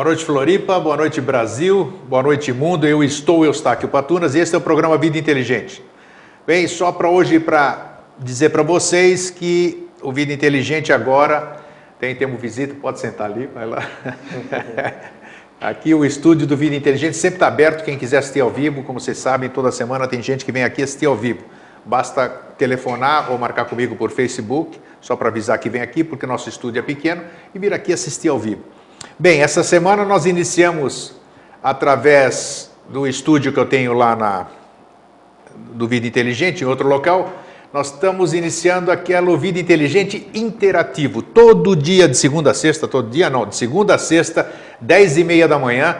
Boa noite, Floripa. Boa noite, Brasil. Boa noite, mundo. Eu estou Eustáquio Patunas e este é o programa Vida Inteligente. Bem, só para hoje, para dizer para vocês que o Vida Inteligente agora tem, temos visita, pode sentar ali, vai lá. Aqui o estúdio do Vida Inteligente sempre está aberto, quem quiser assistir ao vivo, como vocês sabem, toda semana tem gente que vem aqui assistir ao vivo. Basta telefonar ou marcar comigo por Facebook, só para avisar que vem aqui, porque nosso estúdio é pequeno, e vir aqui assistir ao vivo. Bem, essa semana nós iniciamos através do estúdio que eu tenho lá na do Vida Inteligente, em outro local, nós estamos iniciando aquela Vida Inteligente interativo, todo dia de segunda a sexta, todo dia não, de segunda a sexta, dez e meia da manhã,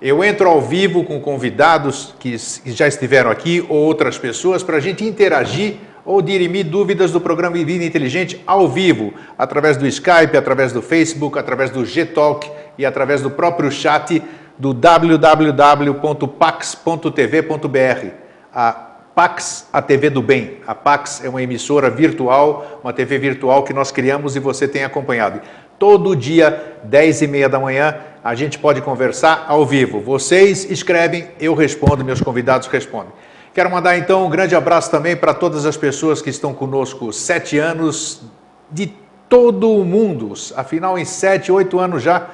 eu entro ao vivo com convidados que já estiveram aqui ou outras pessoas para a gente interagir ou dirimir dúvidas do programa Vida Inteligente ao vivo, através do Skype, através do Facebook, através do G-Talk e através do próprio chat do www.pax.tv.br. A Pax, a TV do Bem. A Pax é uma emissora virtual, uma TV virtual que nós criamos e você tem acompanhado. Todo dia, 10 e meia da manhã, a gente pode conversar ao vivo. Vocês escrevem, eu respondo, meus convidados respondem. Quero mandar então um grande abraço também para todas as pessoas que estão conosco sete anos de todo o mundo. Afinal, em sete, oito anos já,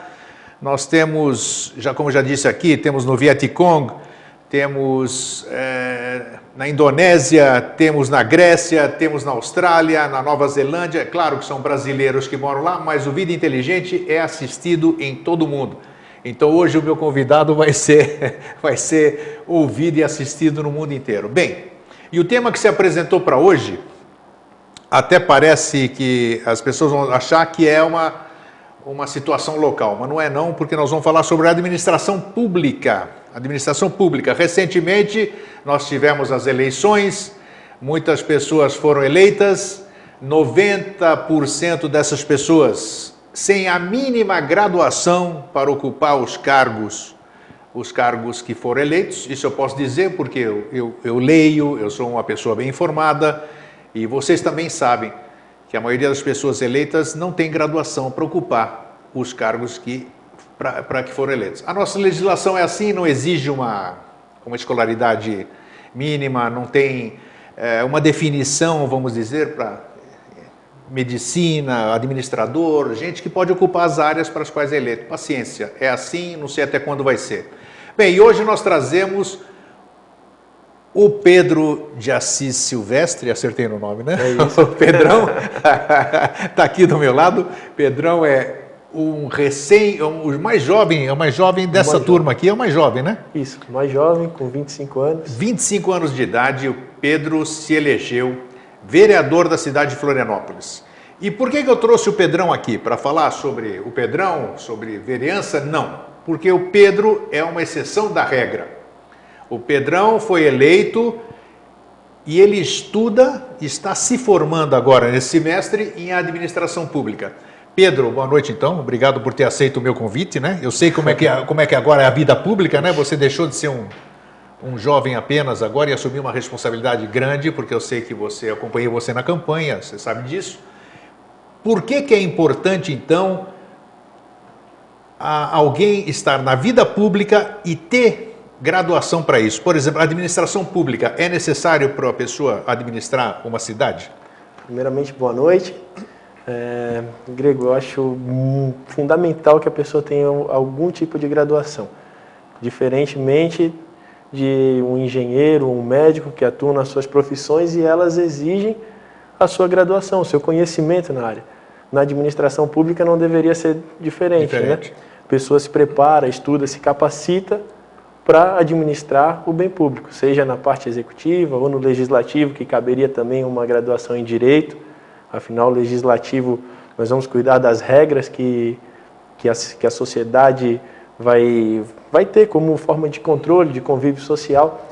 nós temos, já como já disse aqui, temos no Vietcong, temos é, na Indonésia, temos na Grécia, temos na Austrália, na Nova Zelândia. É claro que são brasileiros que moram lá, mas o Vida Inteligente é assistido em todo o mundo. Então hoje o meu convidado vai ser, vai ser ouvido e assistido no mundo inteiro. Bem, e o tema que se apresentou para hoje, até parece que as pessoas vão achar que é uma, uma situação local, mas não é não, porque nós vamos falar sobre a administração pública. Administração pública. Recentemente nós tivemos as eleições, muitas pessoas foram eleitas, 90% dessas pessoas sem a mínima graduação para ocupar os cargos, os cargos que foram eleitos. Isso eu posso dizer porque eu, eu, eu leio, eu sou uma pessoa bem informada e vocês também sabem que a maioria das pessoas eleitas não tem graduação para ocupar os cargos que para que foram eleitos. A nossa legislação é assim, não exige uma, uma escolaridade mínima, não tem é, uma definição, vamos dizer, para medicina, administrador, gente que pode ocupar as áreas para as quais é eleito. Paciência, é assim, não sei até quando vai ser. Bem, e hoje nós trazemos o Pedro de Assis Silvestre, acertei no nome, né? É isso. O Pedrão está aqui do meu lado. Pedrão é um recém, é um, o mais jovem, é o mais jovem dessa mais turma jovem. aqui, é o mais jovem, né? Isso, mais jovem, com 25 anos. 25 anos de idade, o Pedro se elegeu vereador da cidade de Florianópolis. E por que, que eu trouxe o Pedrão aqui? Para falar sobre o Pedrão, sobre vereança? Não, porque o Pedro é uma exceção da regra. O Pedrão foi eleito e ele estuda, está se formando agora nesse semestre em administração pública. Pedro, boa noite então. Obrigado por ter aceito o meu convite, né? Eu sei como é que, como é que agora é a vida pública, né? Você deixou de ser um, um jovem apenas agora e assumir uma responsabilidade grande, porque eu sei que você acompanhei você na campanha, você sabe disso. Por que, que é importante, então, alguém estar na vida pública e ter graduação para isso? Por exemplo, administração pública, é necessário para a pessoa administrar uma cidade? Primeiramente, boa noite. É, Grego, eu acho fundamental que a pessoa tenha algum tipo de graduação. Diferentemente de um engenheiro, um médico que atuam nas suas profissões e elas exigem a sua graduação, o seu conhecimento na área. Na administração pública não deveria ser diferente, né? diferente. né? A pessoa se prepara, estuda, se capacita para administrar o bem público, seja na parte executiva ou no legislativo, que caberia também uma graduação em direito. Afinal, o legislativo, nós vamos cuidar das regras que, que, a, que a sociedade vai, vai ter como forma de controle, de convívio social.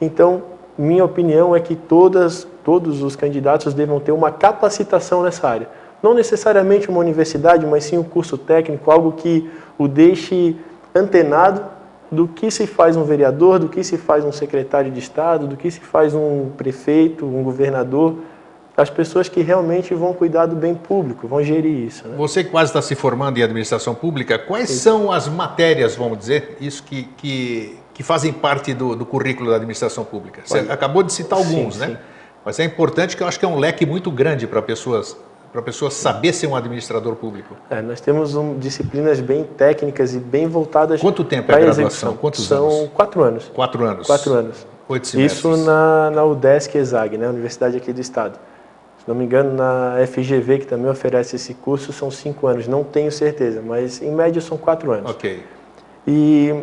Então, minha opinião é que todas, todos os candidatos devam ter uma capacitação nessa área. Não necessariamente uma universidade, mas sim um curso técnico, algo que o deixe antenado do que se faz um vereador, do que se faz um secretário de Estado, do que se faz um prefeito, um governador, as pessoas que realmente vão cuidar do bem público, vão gerir isso. Né? Você que quase está se formando em administração pública, quais Sim. são as matérias, vamos dizer, isso que, que, que fazem parte do, do currículo da administração pública? Você Olha, acabou de citar alguns, sim, né? Sim. Mas é importante que eu acho que é um leque muito grande para pessoas para a pessoa saber ser um administrador público? É, nós temos um, disciplinas bem técnicas e bem voltadas Quanto tempo é a graduação? Execução. Quantos São anos? quatro anos. Quatro anos. Quatro anos. Oito semestres. Isso na, na UDESC ESAG, né, Universidade aqui do Estado. Se não me engano, na FGV, que também oferece esse curso, são cinco anos. Não tenho certeza, mas em média são quatro anos. Ok. E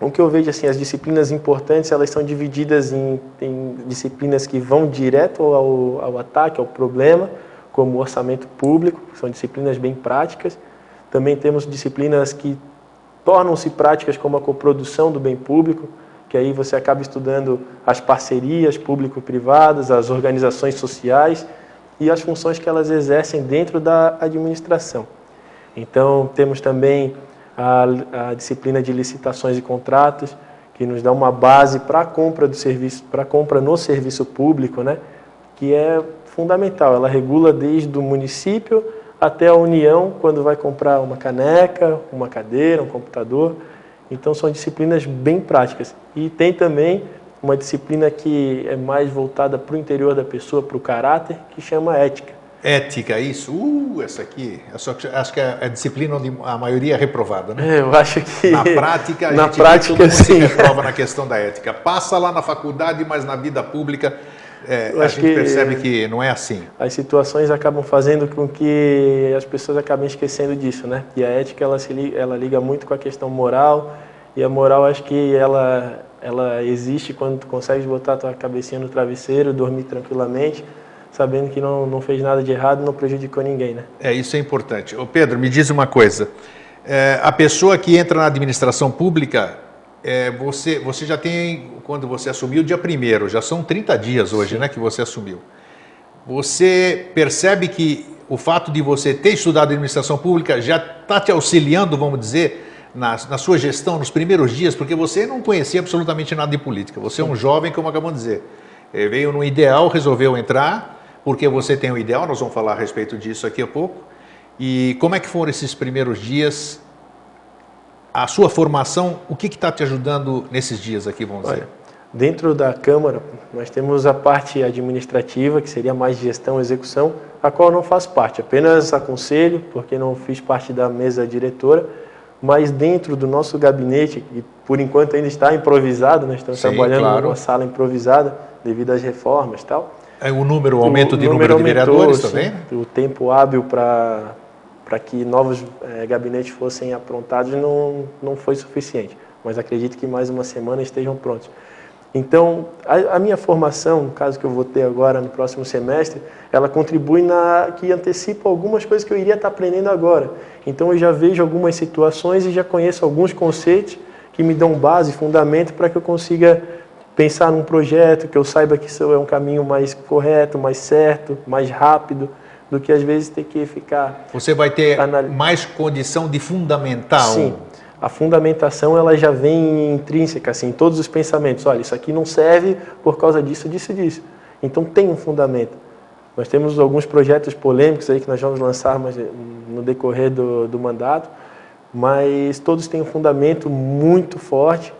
o que eu vejo, assim, as disciplinas importantes, elas são divididas em, em disciplinas que vão direto ao, ao ataque, ao problema, como orçamento público, são disciplinas bem práticas. Também temos disciplinas que tornam-se práticas como a coprodução do bem público, que aí você acaba estudando as parcerias público-privadas, as organizações sociais e as funções que elas exercem dentro da administração. Então, temos também a, a disciplina de licitações e contratos, que nos dá uma base para a compra do serviço, para compra no serviço público, né? que é fundamental. Ela regula desde o município até a União, quando vai comprar uma caneca, uma cadeira, um computador. Então, são disciplinas bem práticas. E tem também uma disciplina que é mais voltada para o interior da pessoa, para o caráter, que chama ética. Ética, isso? Uh, essa aqui. acho que é a disciplina onde a maioria é reprovada, né? É, eu acho que. Na prática, a na gente prática, sim. reprova na questão da ética. Passa lá na faculdade, mas na vida pública é, a gente que percebe que não é assim. As situações acabam fazendo com que as pessoas acabem esquecendo disso, né? E a ética ela se liga, ela liga muito com a questão moral e a moral acho que ela ela existe quando tu consegues botar a tua cabecinha no travesseiro, dormir tranquilamente, sabendo que não, não fez nada de errado, não prejudicou ninguém, né? É isso é importante. Ô Pedro, me diz uma coisa. É, a pessoa que entra na administração pública, é, você, você já tem, quando você assumiu, dia primeiro, já são 30 dias hoje Sim. né, que você assumiu. Você percebe que o fato de você ter estudado administração pública já está te auxiliando, vamos dizer, na, na, sua gestão nos primeiros dias, porque você não conhecia absolutamente nada de política. Você é um jovem, como acabamos de dizer. É, veio no ideal, resolveu entrar, porque você tem um ideal, nós vamos falar a respeito disso aqui a pouco. E como é que foram esses primeiros dias a sua formação, o que está te ajudando nesses dias aqui, vamos dizer? Olha, dentro da Câmara, nós temos a parte administrativa, que seria mais gestão execução, a qual não faço parte, apenas aconselho, porque não fiz parte da mesa diretora, mas dentro do nosso gabinete, que por enquanto ainda está improvisado, nós né? estamos Sim, trabalhando claro. numa sala improvisada devido às reformas e tal. É o número, o aumento o de número, número de aumentou, vereadores também? O tempo hábil para para que novos é, gabinetes fossem aprontados não, não foi suficiente, mas acredito que mais uma semana estejam prontos. Então, a, a, minha formação, no caso que eu vou ter agora no próximo semestre, ela contribui na que antecipa algumas coisas que eu iria estar aprendendo agora. Então, eu já vejo algumas situações e já conheço alguns conceitos que me dão base, fundamento para que eu consiga pensar num projeto, que eu saiba que isso é um caminho mais correto, mais certo, mais rápido do que às vezes ter que ficar. Você vai ter mais condição de fundamentar. Sim. A fundamentação ela já vem intrínseca, assim, todos os pensamentos. Olha, isso aqui não serve por causa disso, disso, disso. Então tem um fundamento. Nós temos alguns projetos polêmicos aí que nós vamos lançar no decorrer do, do mandato, mas todos têm um fundamento muito forte,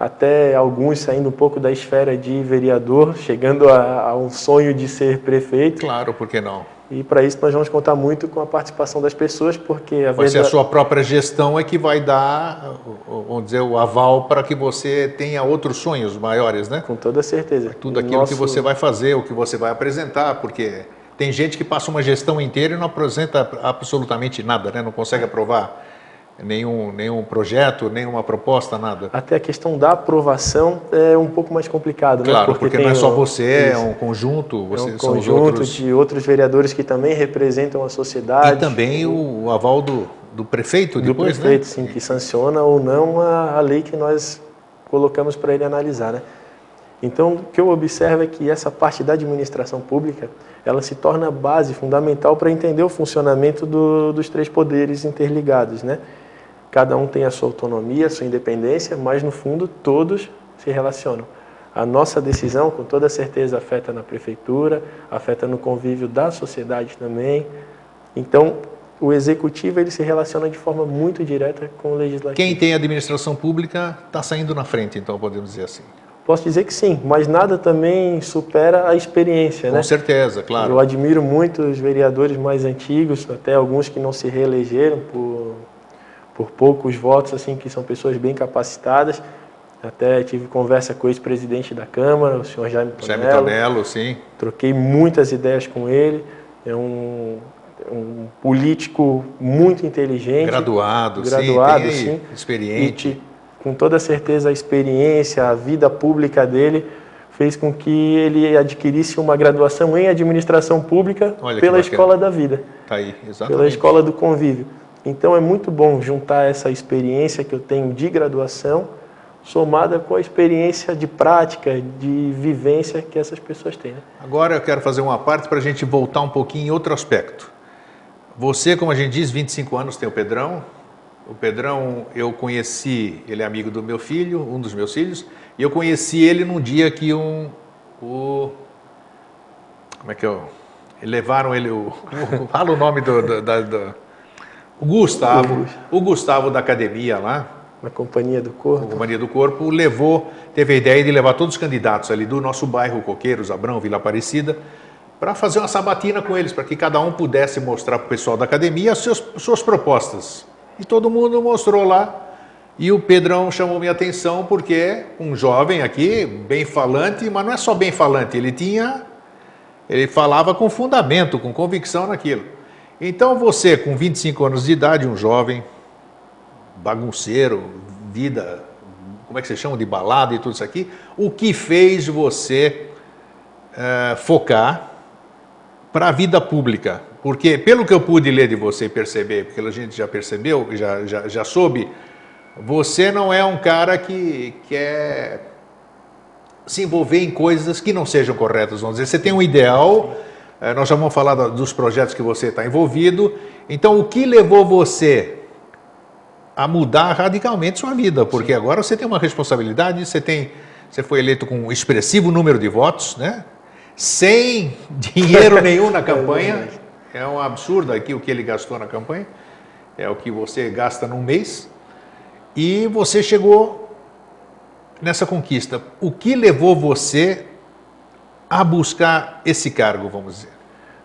até alguns saindo um pouco da esfera de vereador, chegando a, a um sonho de ser prefeito. Claro, por que não? E para isso nós vamos contar muito com a participação das pessoas, porque a vai ser a sua própria gestão é que vai dar, vamos dizer, o aval para que você tenha outros sonhos maiores, né? Com toda certeza. Tudo aquilo Nosso... que você vai fazer, o que você vai apresentar, porque tem gente que passa uma gestão inteira e não apresenta absolutamente nada, né? Não consegue aprovar nenhum, nenhum projeto, nenhuma proposta, nada? Até a questão da aprovação é um pouco mais complicado, né? Claro, né? porque, porque não é só você, é um conjunto, você, é um conjunto outros... de outros vereadores que também representam a sociedade. E também o, o aval do, do prefeito depois, Do prefeito, né? sim, que sanciona ou não a, a lei que nós colocamos para ele analisar, né? Então, o que eu observo é que essa parte da administração pública, ela se torna base fundamental para entender o funcionamento do, dos três poderes interligados, né? Cada um tem a sua autonomia, a sua independência, mas no fundo todos se relacionam. a nossa decisão, com toda certeza, afeta na prefeitura, afeta no convívio da sociedade também. Então, o executivo ele se relaciona de forma muito direta com o legislativo. Quem tem administração pública está saindo na frente, então podemos dizer assim. Posso dizer que sim, mas nada também supera a experiência, com né? Com certeza, claro. Eu admiro muito os vereadores mais antigos, até alguns que não se reelegeram por, por poucos votos, assim, que são pessoas bem capacitadas. Até tive conversa com o ex-presidente da Câmara, o senhor Jaime Tonello. Jaime Tonello, sim. Troquei muitas ideias com ele. É um, um político muito inteligente. Graduado, graduado sim, sim. experiente. Com toda certeza a experiência, a vida pública dele fez com que ele adquirisse uma graduação em administração pública Olha pela escola da vida. Tá aí, exatamente. Pela escola do convívio. Então é muito bom juntar essa experiência que eu tenho de graduação somada com a experiência de prática, de vivência que essas pessoas têm. Né? Agora eu quero fazer uma parte para a gente voltar um pouquinho em outro aspecto. Você, como a gente diz, 25 anos tem o Pedrão. O Pedrão, eu conheci, ele é amigo do meu filho, um dos meus filhos, e eu conheci ele num dia que um, o, como é que eu, levaram ele, o, o fala o nome do, do, da, do, o Gustavo, o Gustavo da academia lá, na Companhia do Corpo. A Companhia do Corpo levou, teve a ideia de levar todos os candidatos ali do nosso bairro Coqueiros, Abrão, Vila Aparecida, para fazer uma sabatina com eles, para que cada um pudesse mostrar para o pessoal da academia as suas, suas propostas. E todo mundo mostrou lá. E o Pedrão chamou minha atenção porque é um jovem aqui, bem falante, mas não é só bem falante, ele tinha. Ele falava com fundamento, com convicção naquilo. Então você, com 25 anos de idade, um jovem, bagunceiro, vida, como é que você chama, de balada e tudo isso aqui, o que fez você é, focar para a vida pública? Porque, pelo que eu pude ler de você e perceber, porque a gente já percebeu, já, já, já soube, você não é um cara que quer se envolver em coisas que não sejam corretas, vamos dizer. Você tem um ideal, eh, nós já vamos falar dos projetos que você está envolvido. Então, o que levou você a mudar radicalmente sua vida? Porque Sim. agora você tem uma responsabilidade, você tem, você foi eleito com um expressivo número de votos, né? Sem dinheiro nenhum na campanha. É um absurdo aqui o que ele gastou na campanha. É o que você gasta num mês. E você chegou nessa conquista. O que levou você a buscar esse cargo, vamos dizer?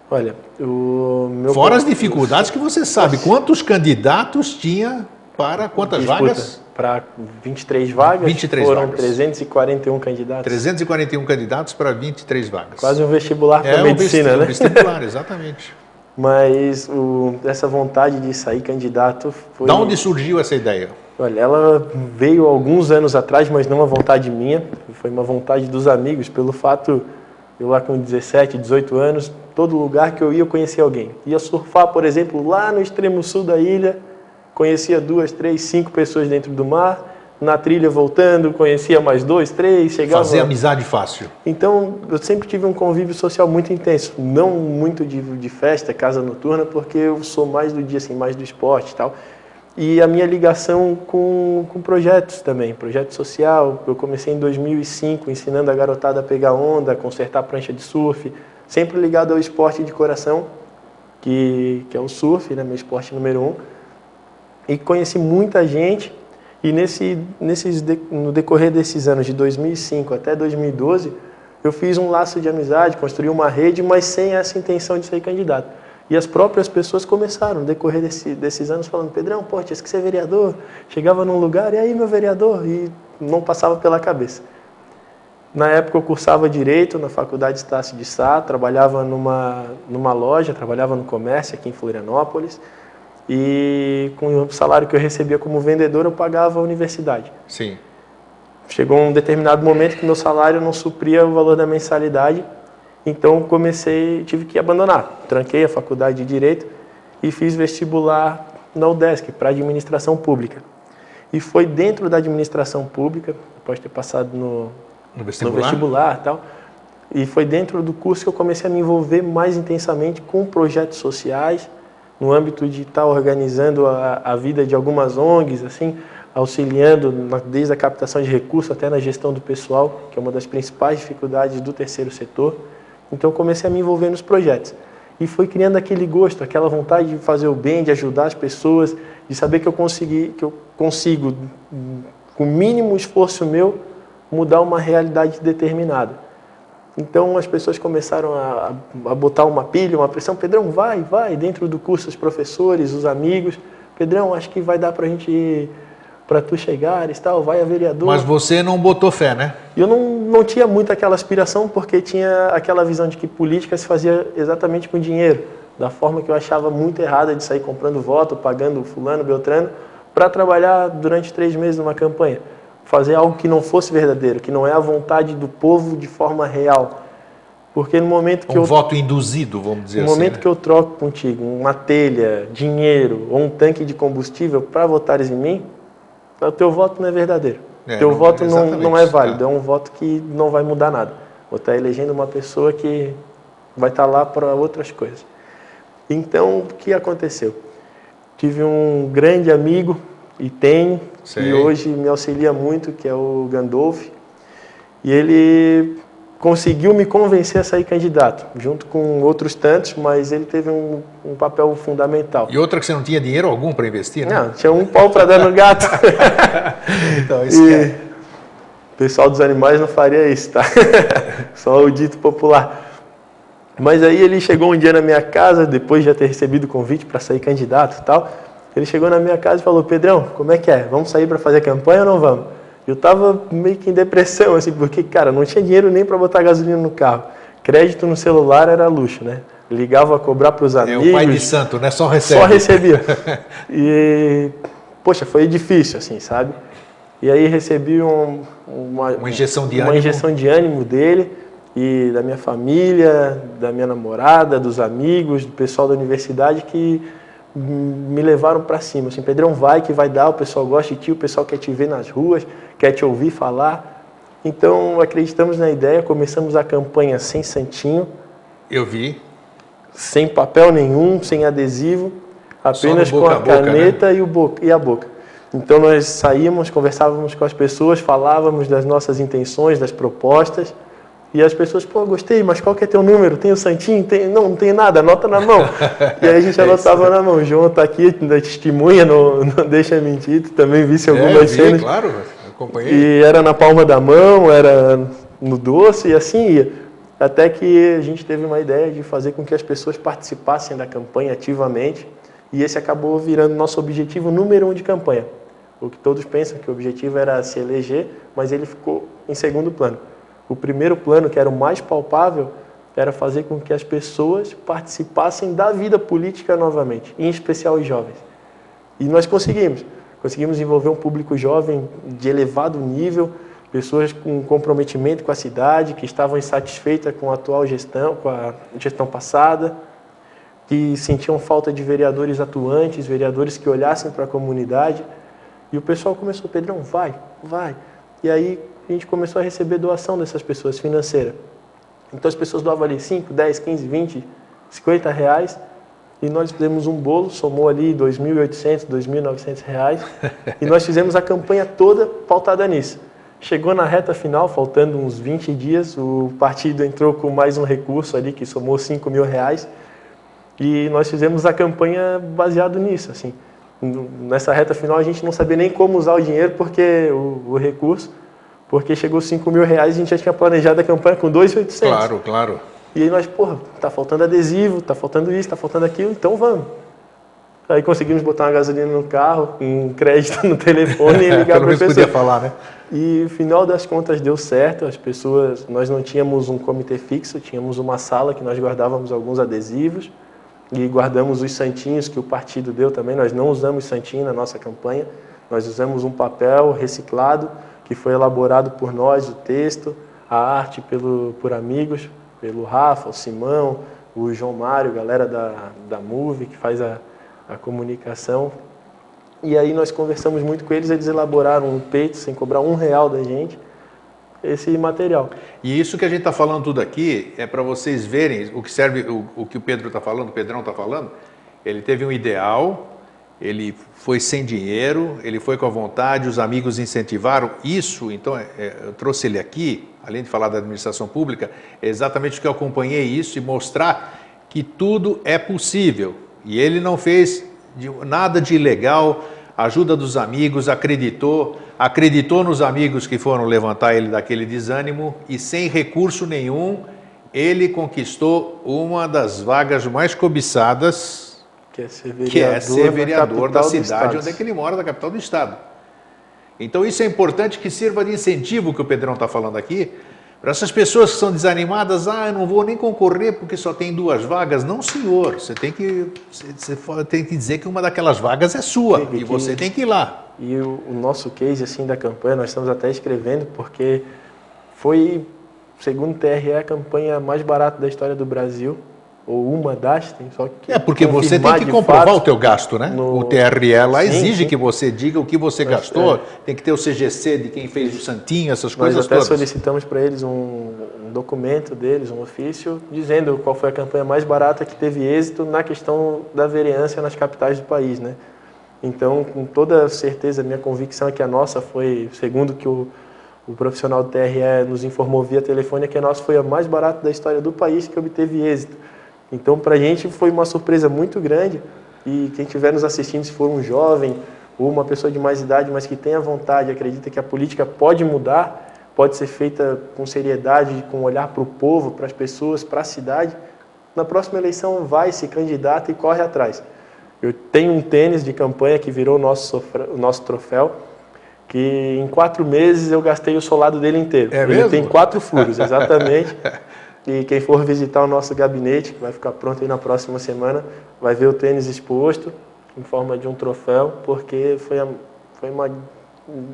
Olha, o meu Fora as dificuldades que você sabe, quantos candidatos tinha para quantas Disputa. vagas? Para 23 vagas, 23 foram vagas. 341 candidatos. 341 candidatos para 23 vagas. Quase um vestibular para é, medicina, um né? vestibular, exatamente. Mas o, essa vontade de sair candidato foi. Da onde surgiu essa ideia? Olha, ela veio alguns anos atrás, mas não uma vontade minha, foi uma vontade dos amigos, pelo fato, eu lá com 17, 18 anos, todo lugar que eu ia eu conhecia alguém. Ia surfar, por exemplo, lá no extremo sul da ilha, conhecia duas, três, cinco pessoas dentro do mar, na trilha voltando, conhecia mais dois, três, chegava... Fazer amizade fácil. Então, eu sempre tive um convívio social muito intenso, não muito de, de festa, casa noturna, porque eu sou mais do dia, assim, mais do esporte e tal. E a minha ligação com, com projetos também, projeto social. Eu comecei em 2005 ensinando a garotada a pegar onda, consertar prancha de surf, sempre ligado ao esporte de coração, que, que é o surf, né, meu esporte número um. E conheci muita gente e nesse, nesses, no decorrer desses anos, de 2005 até 2012, eu fiz um laço de amizade, construí uma rede, mas sem essa intenção de ser candidato. E as próprias pessoas começaram, no decorrer desse, desses anos, falando: Pedrão, pô, tinha que ser vereador. Chegava num lugar, e aí, meu vereador? E não passava pela cabeça. Na época eu cursava Direito na Faculdade Estácio de Sá, trabalhava numa, numa loja, trabalhava no comércio aqui em Florianópolis e com o salário que eu recebia como vendedor eu pagava a universidade. Sim. Chegou um determinado momento que meu salário não supria o valor da mensalidade, então comecei, tive que abandonar. Tranquei a faculdade de Direito e fiz vestibular na UDESC para administração pública. E foi dentro da administração pública, depois de ter passado no, no vestibular, no vestibular tal, e foi dentro do curso que eu comecei a me envolver mais intensamente com projetos sociais, no âmbito de estar organizando a, a vida de algumas ONGs, assim, auxiliando na, desde a captação de recursos até na gestão do pessoal, que é uma das principais dificuldades do terceiro setor. Então comecei a me envolver nos projetos. E foi criando aquele gosto, aquela vontade de fazer o bem, de ajudar as pessoas, de saber que eu consegui, que eu consigo, com o mínimo esforço meu, mudar uma realidade determinada. Então as pessoas começaram a, a, botar uma pilha, uma pressão. Pedrão, vai, vai, dentro do curso, os professores, os amigos. Pedrão, acho que vai dar para a gente, para tu chegares, tal, vai a vereador. Mas você não botou fé, né? Eu não, não tinha muito aquela aspiração, porque tinha aquela visão de que política se fazia exatamente com dinheiro. Da forma que eu achava muito errada de sair comprando voto, pagando fulano, beltrano, para trabalhar durante três meses numa campanha fazer algo que não fosse verdadeiro, que não é a vontade do povo de forma real. Porque no momento que um eu voto induzido, vamos dizer no assim. No momento né? que eu troco contigo uma telha, dinheiro ou um tanque de combustível para votares em mim, o teu voto não é verdadeiro. É, teu não, voto não, não é válido, é. é um voto que não vai mudar nada. Vou estar elegendo uma pessoa que vai estar lá para outras coisas. Então, o que aconteceu? Tive um grande amigo e tenho, Sei. e hoje me auxilia muito, que é o Gandolf. E ele conseguiu me convencer a sair candidato, junto com outros tantos, mas ele teve um, um papel fundamental. E outra que você não tinha dinheiro algum para investir, né? Não, tinha um pau para dar no gato. então, isso e é. O pessoal dos animais não faria isso, tá? Só o dito popular. Mas aí ele chegou um dia na minha casa, depois de já ter recebido o convite para sair candidato e tal, ele chegou na minha casa e falou: Pedrão, como é que é? Vamos sair para fazer campanha ou não vamos? Eu estava meio que em depressão, assim, porque, cara, não tinha dinheiro nem para botar gasolina no carro. Crédito no celular era luxo, né? Ligava a cobrar para os amigos. É o pai de santo, né? Só recebe. Só recebia. E, poxa, foi difícil, assim, sabe? E aí recebi um, uma, uma injeção de uma ânimo. injeção de ânimo dele e da minha família, da minha namorada, dos amigos, do pessoal da universidade que me levaram para cima. Assim, Pedrão, vai que vai dar, o pessoal gosta de ti, o pessoal quer te ver nas ruas, quer te ouvir falar. Então, acreditamos na ideia, começamos a campanha sem santinho. Eu vi. Sem papel nenhum, sem adesivo, apenas com a, a boca, caneta né? e, o boca, e a boca. Então, nós saímos, conversávamos com as pessoas, falávamos das nossas intenções, das propostas. E as pessoas, pô, gostei, mas qual que é teu número? Tem o santinho? Tem... Não, não tem nada, anota na mão. e aí a gente é anotava na mão. João está aqui, da testemunha, não, não deixa mentir, tu também visse algumas é, vi, cenas. claro, acompanhei. E era na palma da mão, era no doce e assim ia. Até que a gente teve uma ideia de fazer com que as pessoas participassem da campanha ativamente. E esse acabou virando nosso objetivo número um de campanha. O que todos pensam que o objetivo era se eleger, mas ele ficou em segundo plano. O primeiro plano, que era o mais palpável, era fazer com que as pessoas participassem da vida política novamente, em especial os jovens. E nós conseguimos. Conseguimos envolver um público jovem de elevado nível, pessoas com comprometimento com a cidade, que estavam insatisfeitas com a atual gestão, com a gestão passada, que sentiam falta de vereadores atuantes, vereadores que olhassem para a comunidade. E o pessoal começou, Pedrão, vai, vai. E aí a gente começou a receber doação dessas pessoas financeira. Então as pessoas doavam ali 5, 10, 15, 20, 50 reais e nós fizemos um bolo, somou ali 2.800, 2.900 reais e nós fizemos a campanha toda pautada nisso. Chegou na reta final, faltando uns 20 dias, o partido entrou com mais um recurso ali que somou 5 mil reais e nós fizemos a campanha baseado nisso, assim. Nessa reta final a gente não sabia nem como usar o dinheiro porque o, o recurso porque chegou 5 mil reais e a gente já tinha planejado a campanha com 2,800. Claro, claro. E aí nós, porra, tá faltando adesivo, tá faltando isso, tá faltando aquilo, então vamos. Aí conseguimos botar uma gasolina no carro, um crédito no telefone e ligar para a pessoa. podia falar, né? E final das contas deu certo, as pessoas, nós não tínhamos um comitê fixo, tínhamos uma sala que nós guardávamos alguns adesivos e guardamos os santinhos que o partido deu também. Nós não usamos santinho na nossa campanha, nós usamos um papel reciclado que foi elaborado por nós, o texto, a arte pelo, por amigos, pelo Rafa, o Simão, o João Mário, galera da, da Move, que faz a, a comunicação. E aí nós conversamos muito com eles, eles elaboraram um peito sem cobrar um real da gente, esse material. E isso que a gente está falando tudo aqui é para vocês verem o que serve, o, o que o Pedro está falando, o Pedrão está falando. Ele teve um ideal, ele foi sem dinheiro, ele foi com a vontade, os amigos incentivaram. Isso, então, é, é, eu trouxe ele aqui, além de falar da administração pública, é exatamente que eu acompanhei isso e mostrar que tudo é possível. E ele não fez nada de ilegal, ajuda dos amigos, acreditou, acreditou nos amigos que foram levantar ele daquele desânimo e sem recurso nenhum, ele conquistou uma das vagas mais cobiçadas que é ser vereador, que é ser vereador da cidade onde é que ele mora, da capital do estado. Então isso é importante que sirva de incentivo que o Pedrão está falando aqui, para essas pessoas que são desanimadas, ah, eu não vou nem concorrer porque só tem duas vagas. Não, senhor, você tem que, você tem que dizer que uma daquelas vagas é sua e, e você tem que ir lá. E o, o nosso case assim da campanha, nós estamos até escrevendo porque foi, segundo o TRE, a campanha mais barata da história do Brasil ou uma das, tem só que É, porque você tem que comprovar fato, o teu gasto, né? No... O TRE lá sim, exige sim. que você diga o que você Mas, gastou, é. tem que ter o CGC de quem fez o santinho, essas Nós coisas até todas. solicitamos para eles um, um, documento deles, um ofício, dizendo qual foi a campanha mais barata que teve êxito na questão da vereança nas capitais do país, né? Então, com toda certeza, minha convicção é que a nossa foi, segundo que o, o profissional do TRE nos informou via telefone, é que a nossa foi a mais barata da história do país que obteve êxito. Então, para a gente foi uma surpresa muito grande e quem estiver nos assistindo, se for um jovem ou uma pessoa de mais idade, mas que tenha vontade, acredita que a política pode mudar, pode ser feita com seriedade, com olhar para o povo, para as pessoas, para a cidade, na próxima eleição vai, se candidata e corre atrás. Eu tenho um tênis de campanha que virou o nosso, o nosso troféu, que em quatro meses eu gastei o solado dele inteiro. É Ele mesmo? tem quatro furos, exatamente. E quem for visitar o nosso gabinete, que vai ficar pronto aí na próxima semana, vai ver o tênis exposto em forma de um troféu, porque foi, a, foi uma,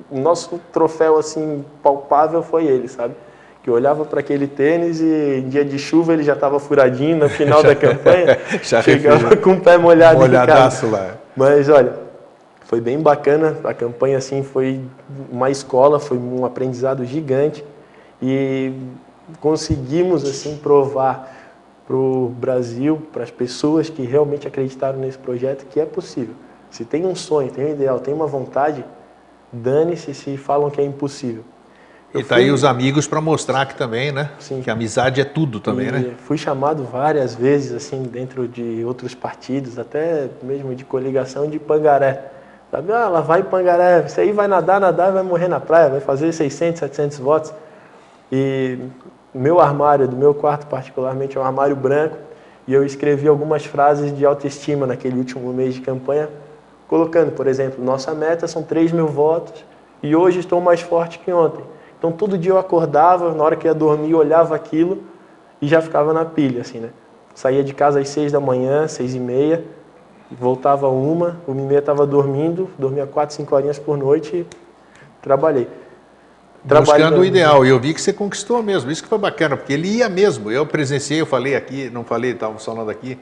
o nosso troféu assim palpável foi ele, sabe? Que eu olhava para aquele tênis e em dia de chuva ele já estava furadinho no final da campanha, chegava com o pé molhado Molhadaço lá. Mas olha, foi bem bacana, a campanha assim foi uma escola, foi um aprendizado gigante e conseguimos assim provar para o Brasil, para as pessoas que realmente acreditaram nesse projeto, que é possível. Se tem um sonho, tem um ideal, tem uma vontade, dane-se se falam que é impossível. Eu e tá fui... aí os amigos para mostrar que também, né? Sim. Que amizade é tudo também, e né? Fui chamado várias vezes, assim, dentro de outros partidos, até mesmo de coligação de Pangaré. Sabe, ah, lá vai Pangaré, isso aí vai nadar, nadar, vai morrer na praia, vai fazer 600, 700 votos. E meu armário, do meu quarto particularmente, é um armário branco, e eu escrevi algumas frases de autoestima naquele último mês de campanha, colocando, por exemplo, nossa meta são 3 mil votos e hoje estou mais forte que ontem. Então todo dia eu acordava, na hora que ia dormir, olhava aquilo e já ficava na pilha, assim, né? Saía de casa às 6 da manhã, 6 e meia, voltava uma, o Mimê estava dormindo, dormia 4, 5 horinhas por noite e trabalhei. Buscando o ideal. E eu vi que você conquistou mesmo. Isso que foi bacana, porque ele ia mesmo. Eu presenciei, eu falei aqui, não falei, estávamos falando aqui.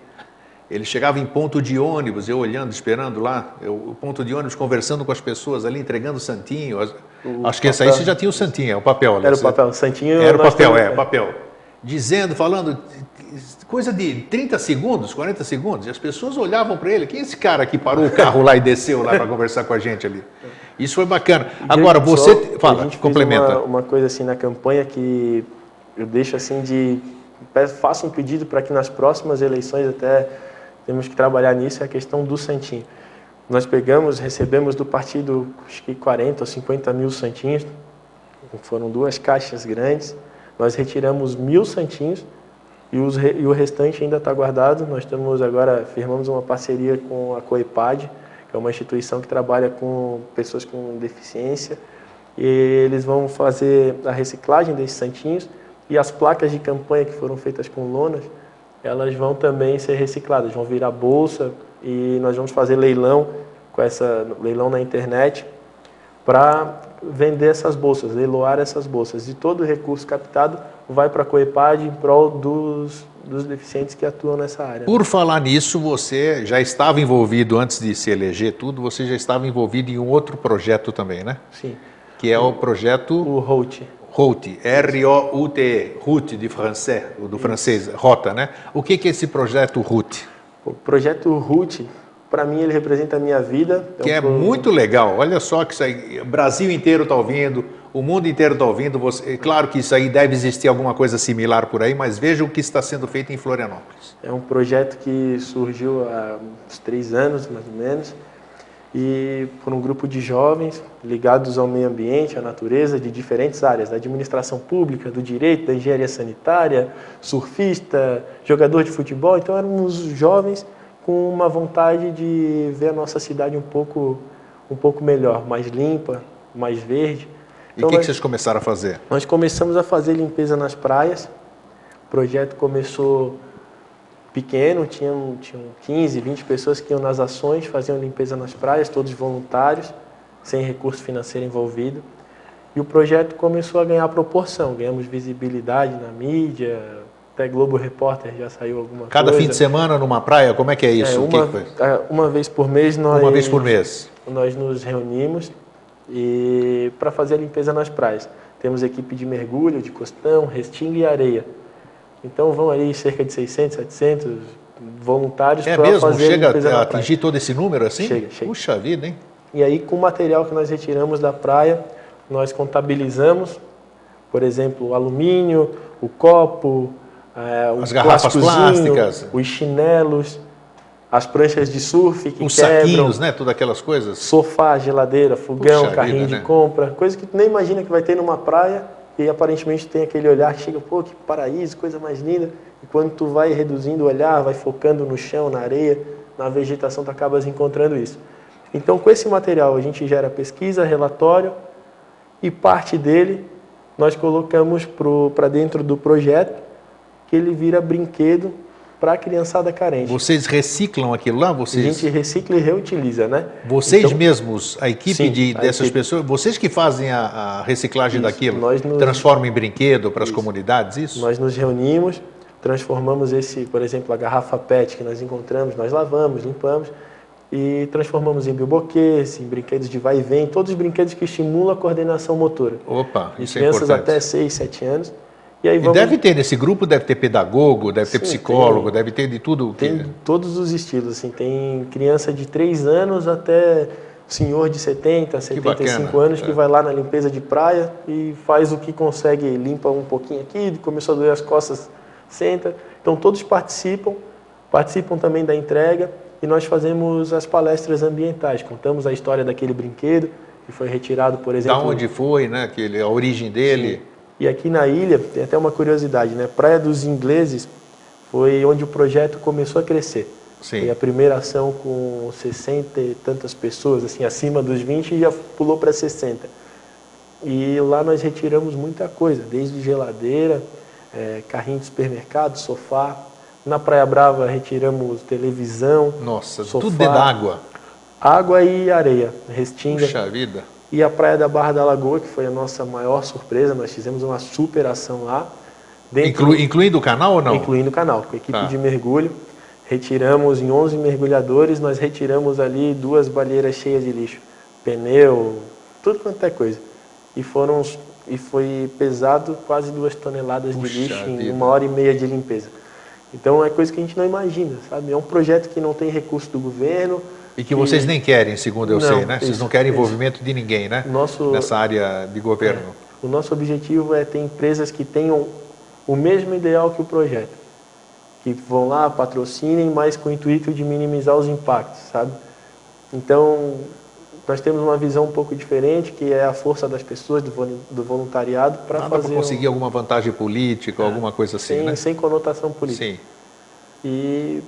Ele chegava em ponto de ônibus, eu olhando, esperando lá, eu, o ponto de ônibus, conversando com as pessoas ali, entregando o santinho. O Acho que esse aí você já tinha o santinho, é o papel. Era o papel, o santinho. Era o papel, é, o papel. Dizendo, falando, coisa de 30 segundos, 40 segundos, e as pessoas olhavam para ele. Quem é esse cara que parou o carro lá e desceu lá para conversar com a gente ali? Isso foi bacana. Agora, você. Só, fala, a gente complementa. Uma, uma, coisa assim na campanha que eu deixo assim de. Faço um pedido para que nas próximas eleições até temos que trabalhar nisso, é a questão do Santinho. Nós pegamos, recebemos do partido acho que 40 ou 50 mil santinhos, foram duas caixas grandes, nós retiramos mil santinhos e, os, e o restante ainda está guardado. Nós estamos agora, firmamos uma parceria com a Coepad, é uma instituição que trabalha com pessoas com deficiência. E eles vão fazer a reciclagem desses santinhos e as placas de campanha que foram feitas com lonas, elas vão também ser recicladas, vão virar bolsa e nós vamos fazer leilão com essa leilão na internet para vender essas bolsas, leiloar essas bolsas. E todo o recurso captado vai para a Coepad em prol dos dos deficientes que atuam nessa área. Por falar nisso, você já estava envolvido, antes de se eleger tudo, você já estava envolvido em um outro projeto também, né? Sim. Que é o projeto... O ROUT. ROUT, R-O-U-T, ROUT de francês, do francês, rota, né? O que é esse projeto ROUT? O projeto ROUT, para mim ele representa a minha vida. Que é, um é muito legal. Olha só que isso aí, o Brasil inteiro está ouvindo, o mundo inteiro está ouvindo. Você, é claro que isso aí deve existir alguma coisa similar por aí, mas veja o que está sendo feito em Florianópolis. É um projeto que surgiu há uns três anos, mais ou menos, e por um grupo de jovens ligados ao meio ambiente, à natureza, de diferentes áreas, da administração pública, do direito, da engenharia sanitária, surfista, jogador de futebol. Então éramos jovens com uma vontade de ver a nossa cidade um pouco, um pouco melhor, mais limpa, mais verde. E o então, que, vocês começaram a fazer? Nós começamos a fazer limpeza nas praias. O projeto começou pequeno, tinham, tinham 15, 20 pessoas que iam nas ações, faziam limpeza nas praias, todos voluntários, sem recurso financeiro envolvido. E o projeto começou a ganhar proporção, ganhamos visibilidade na mídia, até Globo Repórter já saiu alguma Cada coisa. fim de semana numa praia, como é que é isso? É, uma, que que é, uma vez por mês nós uma vez por mês nós nos reunimos e para fazer a limpeza nas praias. Temos equipe de mergulho, de costão, restinga e areia. Então vão aí cerca de 600, 700 voluntários é para fazer chega a limpeza a atingir todo esse número assim? Chega, chega. Puxa vida, hein? E aí com o material que nós retiramos da praia, nós contabilizamos, por exemplo, o alumínio, o copo, é, as garrafas plásticas, os chinelos, as pranchas de surf que os quebram, saquinhos, né? Todas aquelas coisas. Sofá, geladeira, fogão, Puxa carrinho vida, de né? compra, coisa que tu nem imagina que vai ter numa praia e aparentemente tem aquele olhar que chega, pô, que paraíso, coisa mais linda. E quando tu vai reduzindo o olhar, vai focando no chão, na areia, na vegetação, tu acabas encontrando isso. Então, com esse material, a gente gera pesquisa, relatório e parte dele nós colocamos para dentro do projeto que ele vira brinquedo para a criançada carente. Vocês reciclam aquilo lá? Vocês... A gente recicla e reutiliza, né? Vocês então, mesmos, a equipe sim, de, a dessas equipe. pessoas, vocês que fazem a, a reciclagem isso, daquilo, nós nos... transformam em brinquedo para as comunidades, isso? Nós nos reunimos, transformamos esse, por exemplo, a garrafa PET que nós encontramos, nós lavamos, limpamos e transformamos em bilboquês, em brinquedos de vai e vem, todos os brinquedos que estimulam a coordenação motora. Opa, isso é crianças importante. até 6, 7 anos. E, aí vamos... e deve ter nesse grupo, deve ter pedagogo, deve Sim, ter psicólogo, tem, deve ter de tudo. Tem todos os estilos, assim, tem criança de 3 anos até senhor de 70, 75 anos que é. vai lá na limpeza de praia e faz o que consegue, limpa um pouquinho aqui, começou a doer as costas, senta. Então todos participam, participam também da entrega e nós fazemos as palestras ambientais, contamos a história daquele brinquedo que foi retirado, por exemplo... Da onde foi, né? Aquele, a origem dele... Sim e aqui na ilha, tem até uma curiosidade, né? Praia dos Ingleses foi onde o projeto começou a crescer. Sim. Foi a primeira ação com 60 e tantas pessoas, assim, acima dos 20 e já pulou para 60. E lá nós retiramos muita coisa, desde geladeira, é, carrinho de supermercado, sofá. Na Praia Brava retiramos televisão, Nossa, sofá, tudo dentro d'água. Água e areia, restinga. Puxa vida. E a Praia da Barra da Lagoa, que foi a nossa maior surpresa, nós fizemos uma superação lá. Inclu, incluindo o canal ou não? Incluindo o canal, com a equipe tá. de mergulho. Retiramos em 11 mergulhadores, nós retiramos ali duas balheiras cheias de lixo. Pneu, tudo quanto é coisa. E foram e foi pesado quase duas toneladas Puxa de lixo vida. em uma hora e meia de limpeza. Então é coisa que a gente não imagina, sabe? É um projeto que não tem recurso do governo, e que vocês nem querem, segundo eu não, sei, né? Vocês isso, não querem envolvimento isso. de ninguém, né? Nosso, Nessa área de governo. É, o nosso objetivo é ter empresas que tenham o mesmo ideal que o projeto. Que vão lá, patrocinem, mas com o intuito de minimizar os impactos, sabe? Então, nós temos uma visão um pouco diferente, que é a força das pessoas, do voluntariado, para fazer... para conseguir um... alguma vantagem política, é, alguma coisa assim, sem, né? Sem conotação política. Sim. E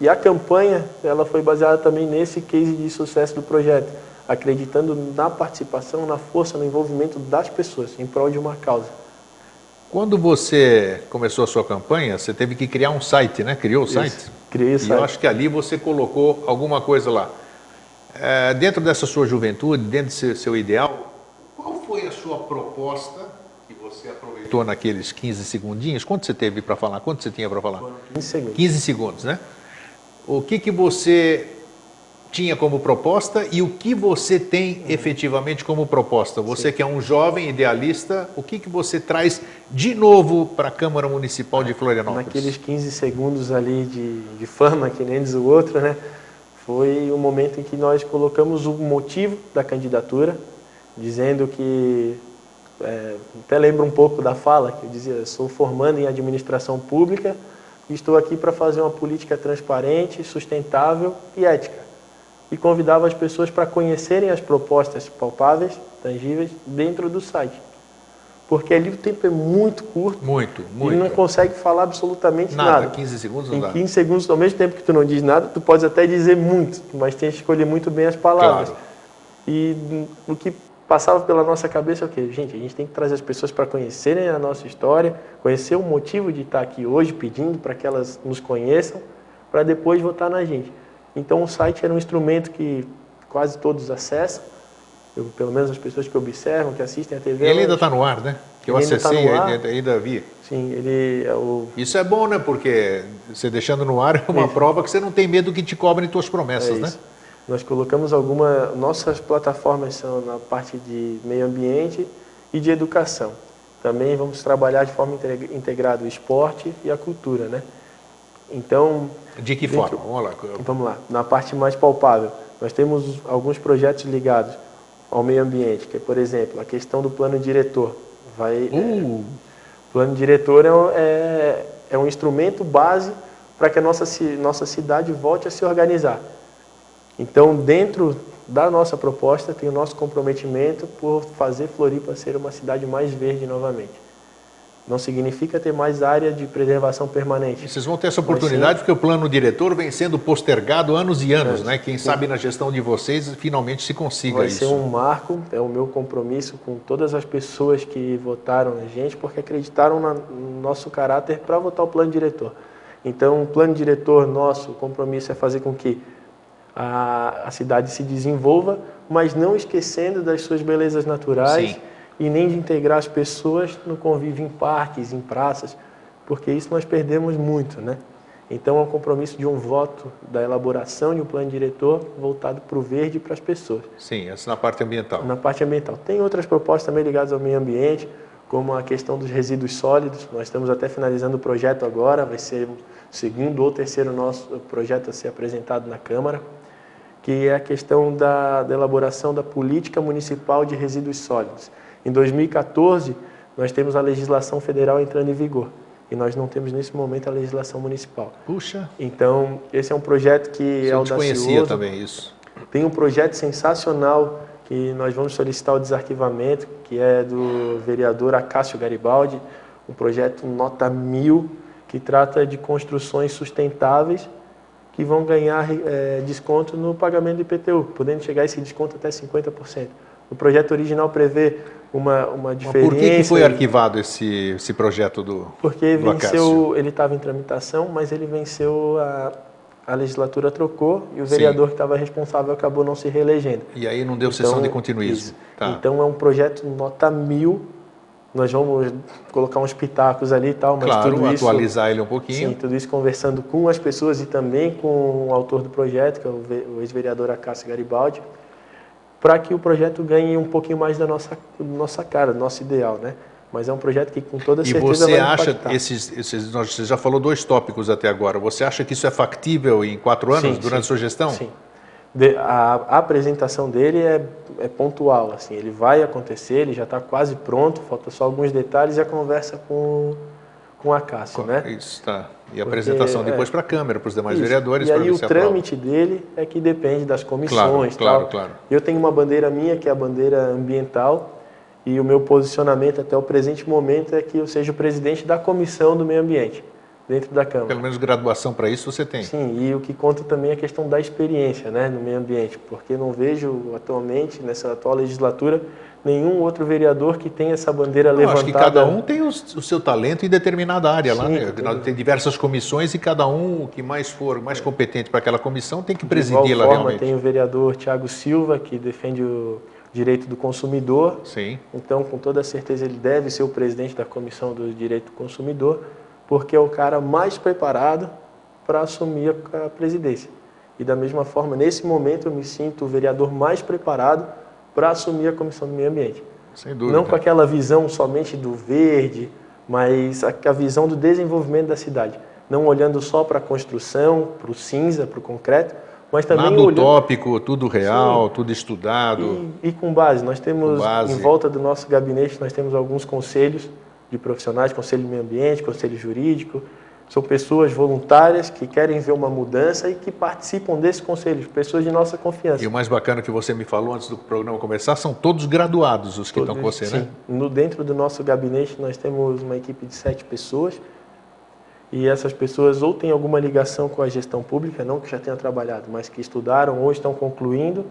e a campanha, ela foi baseada também nesse case de sucesso do projeto, acreditando na participação, na força, no envolvimento das pessoas em prol de uma causa. Quando você começou a sua campanha, você teve que criar um site, né? Criou o Isso, site? Criei o site. E eu acho que ali você colocou alguma coisa lá. É, dentro dessa sua juventude, dentro desse seu ideal, qual foi a sua proposta que você aproveitou naqueles 15 segundinhos? Quanto você teve para falar? Quanto você tinha para falar? 15 segundos. 15 segundos, né? O que, que você tinha como proposta e o que você tem efetivamente como proposta. Você Sim. que é um jovem idealista, o que, que você traz de novo para a Câmara Municipal de Florianópolis? Naqueles 15 segundos ali de, de fama, que nem diz o outro, né? foi o momento em que nós colocamos o motivo da candidatura, dizendo que, é, até lembro um pouco da fala, que eu dizia, sou formando em administração pública estou aqui para fazer uma política transparente, sustentável e ética. E convidava as pessoas para conhecerem as propostas palpáveis, tangíveis, dentro do site porque ali o tempo é muito curto. Muito, muito. E não consegue falar absolutamente nada. nada. 15 segundos não em dá. 15 segundos, ao mesmo tempo que tu não diz nada, tu pode até dizer muito, mas tem que escolher muito bem as palavras. Claro. E o que passava pela nossa cabeça é o quê? Gente, a gente tem que trazer as pessoas para conhecerem a nossa história, conhecer o motivo de estar aqui hoje, pedindo para que elas nos conheçam, para depois votar na gente. Então o site era um instrumento que quase todos acessam, eu, pelo menos as pessoas que observam, que assistem a TV. Ele ainda está no ar, né? Que eu tá acessei, tá ainda, ainda vi. Sim, ele é o... Isso é bom, né? Porque você deixando no ar é uma isso. prova que você não tem medo que te cobrem suas promessas, é né? Nós colocamos alguma... Nossas plataformas são na parte de meio ambiente e de educação. Também vamos trabalhar de forma integrada o esporte e a cultura, né? Então... De que dentro... forma? Vamos lá. Vamos lá. Na parte mais palpável, nós temos alguns projetos ligados ao meio ambiente, que é, por exemplo, a questão do plano diretor. Vai, uh. é, o plano diretor é, é, é um instrumento base para que a nossa, nossa cidade volte a se organizar. Então, dentro da nossa proposta, tem o nosso comprometimento por fazer Floripa ser uma cidade mais verde novamente. Não significa ter mais área de preservação permanente. Vocês vão ter essa oportunidade porque o plano diretor vem sendo postergado anos e anos, é, né? Quem sim. sabe na gestão de vocês finalmente se consiga Vai isso. Vai ser um marco, é o meu compromisso com todas as pessoas que votaram na gente, porque acreditaram no nosso caráter para votar o plano diretor. Então, o plano diretor nosso, o compromisso é fazer com que a, a cidade se desenvolva, mas não esquecendo das suas belezas naturais. Sim e nem de integrar as pessoas no convívio em parques, em praças, porque isso nós perdemos muito, né? Então é um compromisso de um voto da elaboração de um plano diretor voltado para o verde e para as pessoas. Sim, essa na parte ambiental. Na parte ambiental. Tem outras propostas também ligadas ao meio ambiente, como a questão dos resíduos sólidos. Nós estamos até finalizando o projeto agora, vai ser o segundo ou terceiro nosso projeto a ser apresentado na Câmara, que é a questão da, da elaboração da política municipal de resíduos sólidos. Em 2014, nós temos a legislação federal entrando em vigor e nós não temos nesse momento a legislação municipal. Puxa. Então, esse é um projeto que Você é audacioso. conhecia também isso. Tem um projeto sensacional que nós vamos solicitar o desarquivamento, que é do vereador Acácio Garibaldi, um projeto nota mil, que trata de construções sustentáveis que vão ganhar é, desconto no pagamento do IPTU, podendo chegar esse desconto até 50%. O projeto original prevê uma, uma diferença. Por que, que foi arquivado esse, esse projeto do Porque do venceu, ele estava em tramitação, mas ele venceu a, a legislatura trocou e o vereador Sim. que estava responsável acabou não se reelegendo. E aí não deu então, sessão de continuismo. Tá. Então é um projeto nota mil. Nós vamos colocar uns pitacos ali e tal, mas claro, tudo isso, atualizar ele um pouquinho. Sim, tudo isso conversando com as pessoas e também com o autor do projeto, que é o ex-vereador Acácio Garibaldi para que o projeto ganhe um pouquinho mais da nossa, nossa cara, do nosso ideal, né? Mas é um projeto que com toda certeza vai E você acha, esses, esses, você já falou dois tópicos até agora, você acha que isso é factível em quatro anos, sim, durante sim, sua gestão? Sim. De, a, a, apresentação dele é, é pontual, assim, ele vai acontecer, ele já está quase pronto, falta só alguns detalhes e a conversa com, com a Cássio, né? Isso, está. E a apresentação depois é, para a Câmara, para os demais isso. vereadores. E aí o trâmite aprova. dele é que depende das comissões. Claro, tal. claro, claro. Eu tenho uma bandeira minha, que é a bandeira ambiental, e o meu posicionamento até o presente momento é que eu seja o presidente da comissão do meio ambiente, dentro da Câmara. Pelo menos graduação para isso você tem. Sim, e o que conta também é a questão da experiência né, no meio ambiente, porque não vejo atualmente, nessa atual legislatura, nenhum outro vereador que tenha essa bandeira Não, levantada. Acho que cada um tem o, o seu talento em determinada área Sim, lá, né? Tem... diversas comissões e cada um, o que mais for mais competente para aquela comissão, tem que presidi-la realmente. Tem o vereador Tiago Silva, que defende o direito do consumidor. Sim. Então, com toda certeza, ele deve ser o presidente da comissão do direito do consumidor, porque é o cara mais preparado para assumir a presidência. E da mesma forma, nesse momento, eu me sinto o vereador mais preparado para assumir a Comissão do Meio Ambiente. Sem dúvida. Não com aquela visão somente do verde, mas a, a visão do desenvolvimento da cidade. Não olhando só para a construção, para o cinza, para o concreto, mas também Nada olhando- utópico, tudo real, tudo estudado. E, e com base, nós temos base. em volta do nosso gabinete nós temos alguns conselhos de profissionais, conselho de meio ambiente, conselho jurídico. São pessoas voluntárias que querem ver uma mudança e que participam desses conselhos, pessoas de nossa confiança. E o mais bacana que você me falou antes do programa começar, são todos graduados os que estão com você, Sim. né? No, dentro do nosso gabinete nós temos uma equipe de sete pessoas e essas pessoas ou têm alguma ligação com a gestão pública, não que já tenham trabalhado, mas que estudaram ou estão concluindo.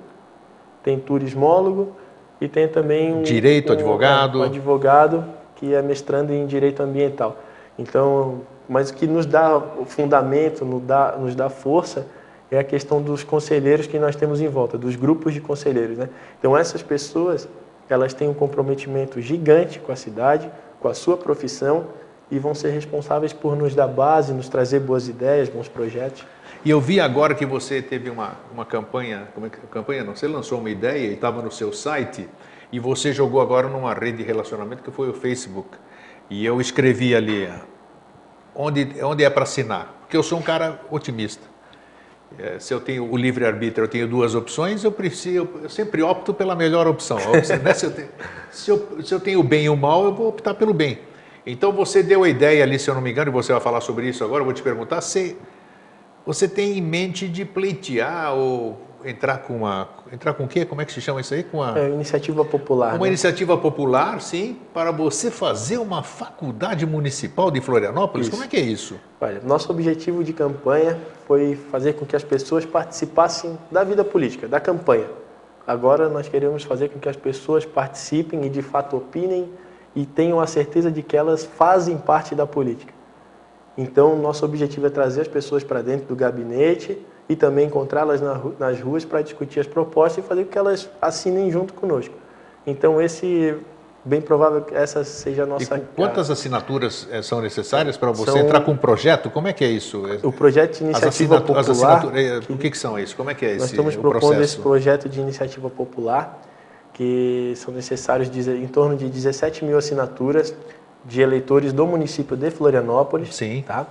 Tem turismólogo e tem também um Direito, um- advogado. um advogado que é mestrando em direito ambiental. Então, mas o que nos dá o fundamento, nos dá, nos dá força é a questão dos conselheiros que nós temos em volta, dos grupos de conselheiros, né? Então essas pessoas, elas têm um comprometimento gigante com a cidade, com a sua profissão e vão ser responsáveis por nos dar base, nos trazer boas ideias, bons projetos. E eu vi agora que você teve uma, uma campanha, como é que campanha não? Você lançou uma ideia e estava no seu site e você jogou agora numa rede de relacionamento que foi o Facebook. E eu escrevi ali onde, onde é para assinar, porque eu sou um cara otimista. É, se eu tenho o livre-arbítrio, eu tenho duas opções, eu, preciso, eu sempre opto pela melhor opção. Opção, né? se, eu tenho, se, eu, se eu tenho o bem e o mal, eu vou optar pelo bem. Então você deu a ideia ali, se eu não me engano, e você vai falar sobre isso agora, eu vou te perguntar, se você tem em mente de pleitear ou entrar com uma. Entrar com o quê? Como é que se chama isso aí? Com uma, É, iniciativa popular. uma né? iniciativa popular, sim, para você fazer uma faculdade municipal de Florianópolis? Isso. Como é que é isso? Olha, nosso objetivo de campanha foi fazer com que as pessoas participassem da vida política, da campanha. Agora nós queremos fazer com que as pessoas participem e de fato opinem e tenham a certeza de que elas fazem parte da política. Então, nosso objetivo é trazer as pessoas para dentro do gabinete e também encontrá-las nas ruas para discutir as propostas e fazer com que elas assinem junto conosco. Então, esse, bem provável que essa seja a E nossa... com quantas assinaturas eh, são necessárias para você São- entrar com um projeto? Como é que é isso? O projeto de As, iniciativa as popular... assinaturas, eh, o que, que são isso? Como é que é Nós esse estamos o propondo esse processo? projeto de iniciativa popular, que são necessários em torno de 17 mil assinaturas de eleitores do município de Florianópolis, Sim. tá?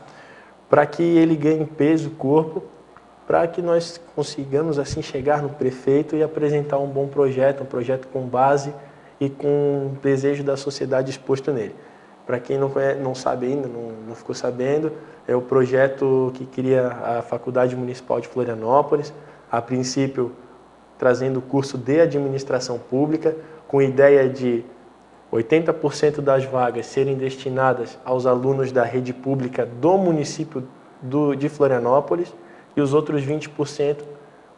para que ele ganhe peso, corpo, para que nós consigamos assim chegar no prefeito e apresentar um bom projeto, um projeto com base e com desejo da sociedade exposto nele. Para quem não, conhece, não sabe ainda, não, não ficou sabendo, é o projeto que cria a Faculdade Municipal de Florianópolis, a princípio trazendo o curso de administração pública, com ideia de 80% das vagas serem destinadas aos alunos da rede pública do município do, de Florianópolis e os outros 20%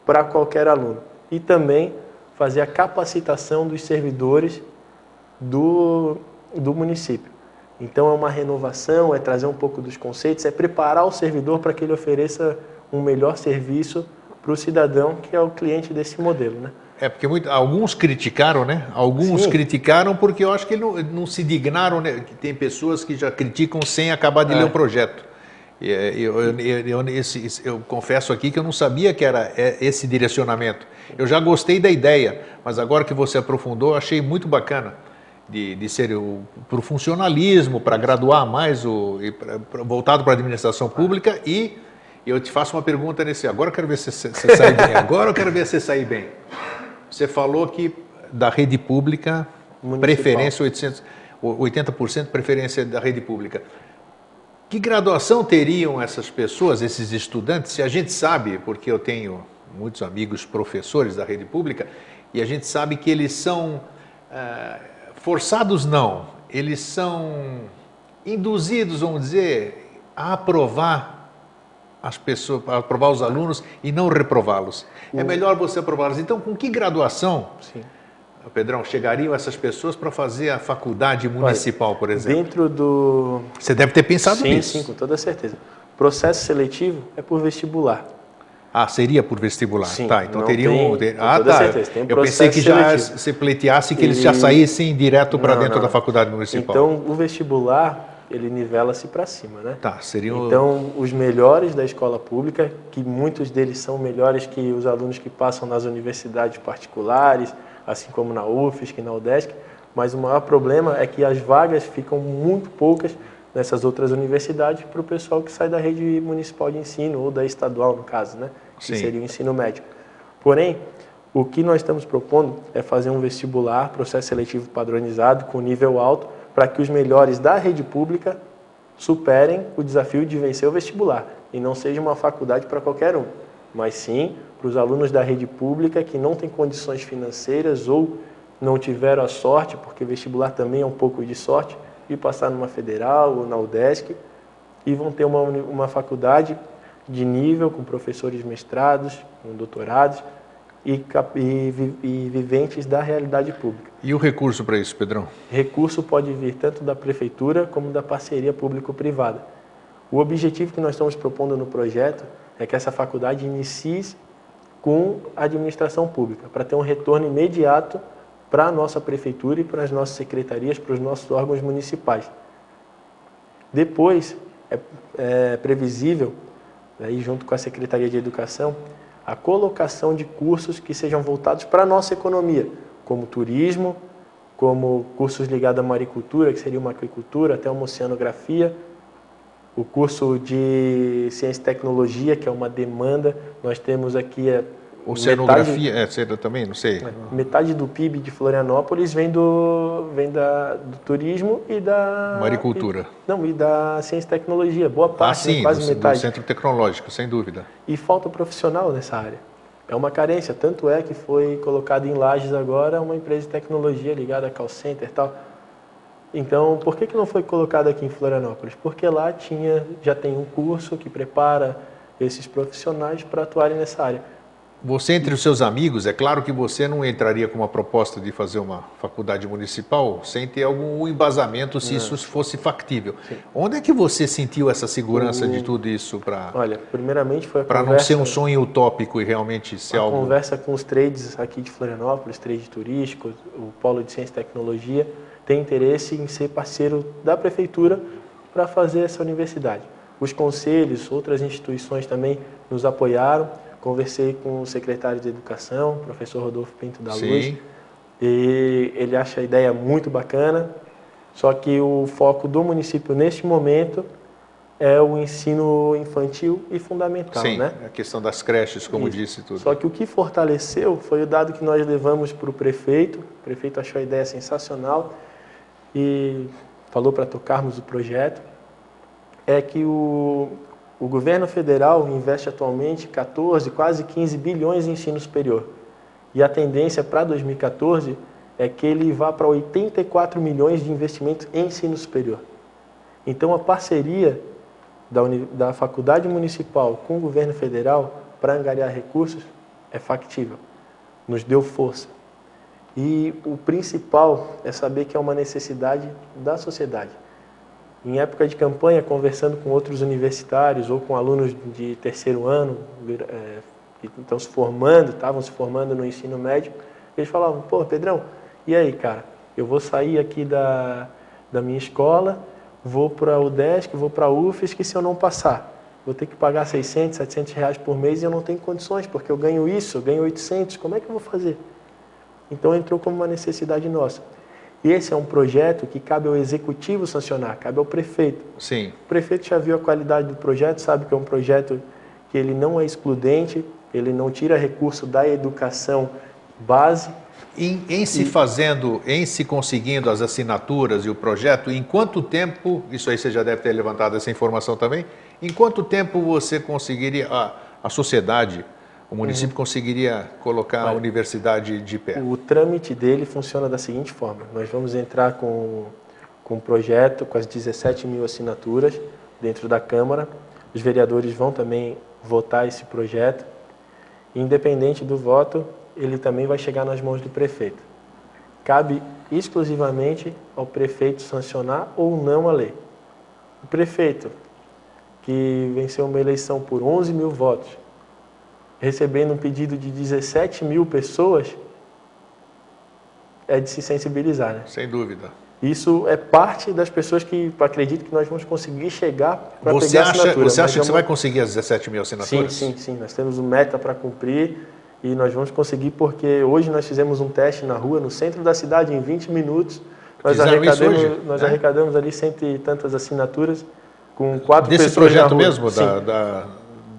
para qualquer aluno. E também fazer a capacitação dos servidores do, do município. Então é uma renovação, é trazer um pouco dos conceitos, é preparar o servidor para que ele ofereça um melhor serviço para o cidadão que é o cliente desse modelo, né? É porque muito- alguns criticaram, né? Alguns Sim. criticaram porque eu acho que não, não se dignaram, né? Que tem pessoas que já criticam sem acabar de É. ler o projeto. Eh, Eu, eu, eu, esse- eu confesso aqui que eu não sabia que era eh, esse direcionamento. Eu já gostei da ideia, mas agora que você aprofundou, achei muito bacana de, de ser para o funcionalismo, para graduar mais, o, pra- pra- voltado para a administração pública e eu te faço uma pergunta nesse. Agora eu quero ver se você sai bem. Agora eu quero ver se você sair bem. Você falou que da rede pública, Municipal. preferência 800, o- 80% preferência da rede pública. Que graduação teriam essas pessoas, esses estudantes? Se a gente sabe, porque eu tenho muitos amigos professores da rede pública, e a gente sabe que eles são ah, forçados, não, eles são induzidos, vamos dizer, a aprovar as pessoas, a aprovar os alunos e não reprová-los. É melhor você aprová-los. Então, com que graduação, Sim. Pedrão, chegariam essas pessoas para fazer a faculdade municipal, por exemplo? Dentro do Você deve ter pensado sim, nisso. sim, com toda certeza. Processo seletivo é por vestibular. Ah, seria por vestibular. Sim, tá, então teriam. tem- com Ah, tá. certeza, tem um Eu pensei que já seletivo. se pleiteasse que eles E- já saíssem direto para dentro não. da faculdade municipal. Então, o vestibular, ele nivela-se para cima, né? tá, seriam. Então, os melhores da escola pública, que muitos deles são melhores que os alunos que passam nas universidades particulares, assim como na UFSC e na UDESC, mas o maior problema é que as vagas ficam muito poucas nessas outras universidades para o pessoal que sai da rede municipal de ensino ou da estadual, no caso, né? que seria o ensino médio. Porém, o que nós estamos propondo é fazer um vestibular, processo seletivo padronizado, com nível alto, para que os melhores da rede pública superem o desafio de vencer o vestibular e não seja uma faculdade para qualquer um, mas sim para os alunos da rede pública que não têm condições financeiras ou não tiveram a sorte, porque vestibular também é um pouco de sorte, de passar numa federal ou na UDESC e vão ter uma, uma faculdade de nível com professores mestrados, com doutorados, e, e, e, viventes da realidade pública. E o recurso para isso, Pedrão? Recurso pode vir tanto da prefeitura como da parceria público-privada. O objetivo que nós estamos propondo no projeto é que essa faculdade inicie com a administração pública, para ter um retorno imediato para a nossa prefeitura e para as nossas secretarias, para os nossos órgãos municipais. Depois, é, é previsível, aí junto com a Secretaria de Educação, a colocação de cursos que sejam voltados para a nossa economia, como turismo, como cursos ligados à maricultura, que seria uma agricultura, até uma oceanografia, o curso de ciência e tecnologia, que é uma demanda. Nós temos aqui é, é, também, não sei. É, metade do PIB de Florianópolis vem do, vem da, do turismo e da... Maricultura. E, não, e da ciência e tecnologia, boa ah, parte, ah, sim, quase do, metade. do centro tecnológico, sem dúvida. E falta profissional nessa área. É uma carência, tanto é que foi colocado em Lages agora uma empresa de tecnologia ligada a call center e tal. Então, por que, que não foi colocado aqui em Florianópolis? Porque lá tinha, já tem um curso que prepara esses profissionais para atuarem nessa área. Você, entre os seus amigos, é claro que você não entraria com uma proposta de fazer uma faculdade municipal sem ter algum embasamento se não. isso fosse factível. Sim. Onde é que você sentiu essa segurança o... de tudo isso para. Olha, primeiramente foi a Para não ser um sonho utópico e realmente ser algo. conversa com os trades aqui de Florianópolis, trade turístico, o Polo de Ciência e Tecnologia, tem interesse em ser parceiro da prefeitura para fazer essa universidade. Os conselhos, outras instituições também nos apoiaram Conversei com o secretário de Educação, professor Rodolfo Pinto da Sim. Luz, e ele acha a ideia muito bacana, só que o foco do município neste momento é o ensino infantil e fundamental, Sim, né? a questão das creches, como Isso. disse tudo. Só que o que fortaleceu foi o dado que nós levamos para o prefeito, o prefeito achou a ideia sensacional e falou para tocarmos o projeto, é que o, o governo federal investe atualmente 14, quase 15 bilhões em ensino superior. E a tendência para 2014 é que ele vá para 84 milhões de investimentos em ensino superior. Então, a parceria da, da faculdade municipal com o governo federal para angariar recursos é factível, nos deu força. E o principal é saber que é uma necessidade da sociedade. Em época de campanha, conversando com outros universitários ou com alunos de terceiro ano, é, que estão se formando, estavam se formando no ensino médio, eles falavam, pô, Pedrão, e aí, cara, eu vou sair aqui da, da minha escola, vou para o UDESC, vou para a UFSC, se eu não passar, vou ter que pagar 600, 700 reais por mês e eu não tenho condições, porque eu ganho isso, eu ganho 800, como é que eu vou fazer? Então entrou como uma necessidade nossa. E esse é um projeto que cabe ao executivo sancionar, cabe ao prefeito. Sim. O prefeito já viu a qualidade do projeto, sabe que é um projeto que ele não é excludente, ele não tira recurso da educação base. Em, em se e... fazendo, em se conseguindo as assinaturas e o projeto, em quanto tempo, isso aí você já deve ter levantado essa informação também, em quanto tempo você conseguiria, a, a sociedade o município uhum. conseguiria colocar Olha, a universidade de pé? O trâmite dele funciona da seguinte forma: nós vamos entrar com, com um projeto com as 17 mil assinaturas dentro da Câmara, os vereadores vão também votar esse projeto. Independente do voto, ele também vai chegar nas mãos do prefeito. Cabe exclusivamente ao prefeito sancionar ou não a lei. O prefeito, que venceu uma eleição por 11 mil votos, recebendo um pedido de 17 mil pessoas, é de se sensibilizar, né? Sem dúvida. Isso é parte das pessoas que acreditam que nós vamos conseguir chegar para pegar acha, assinatura. Você acha que você vai conseguir as 17 mil assinaturas? Sim, sim, sim. Nós temos uma meta para cumprir e nós vamos conseguir porque hoje nós fizemos um teste na rua, no centro da cidade, em 20 minutos. Nós, arrecadamos, hoje, nós né? arrecadamos ali cento e tantas assinaturas com quatro Desse pessoas projeto mesmo? Da, da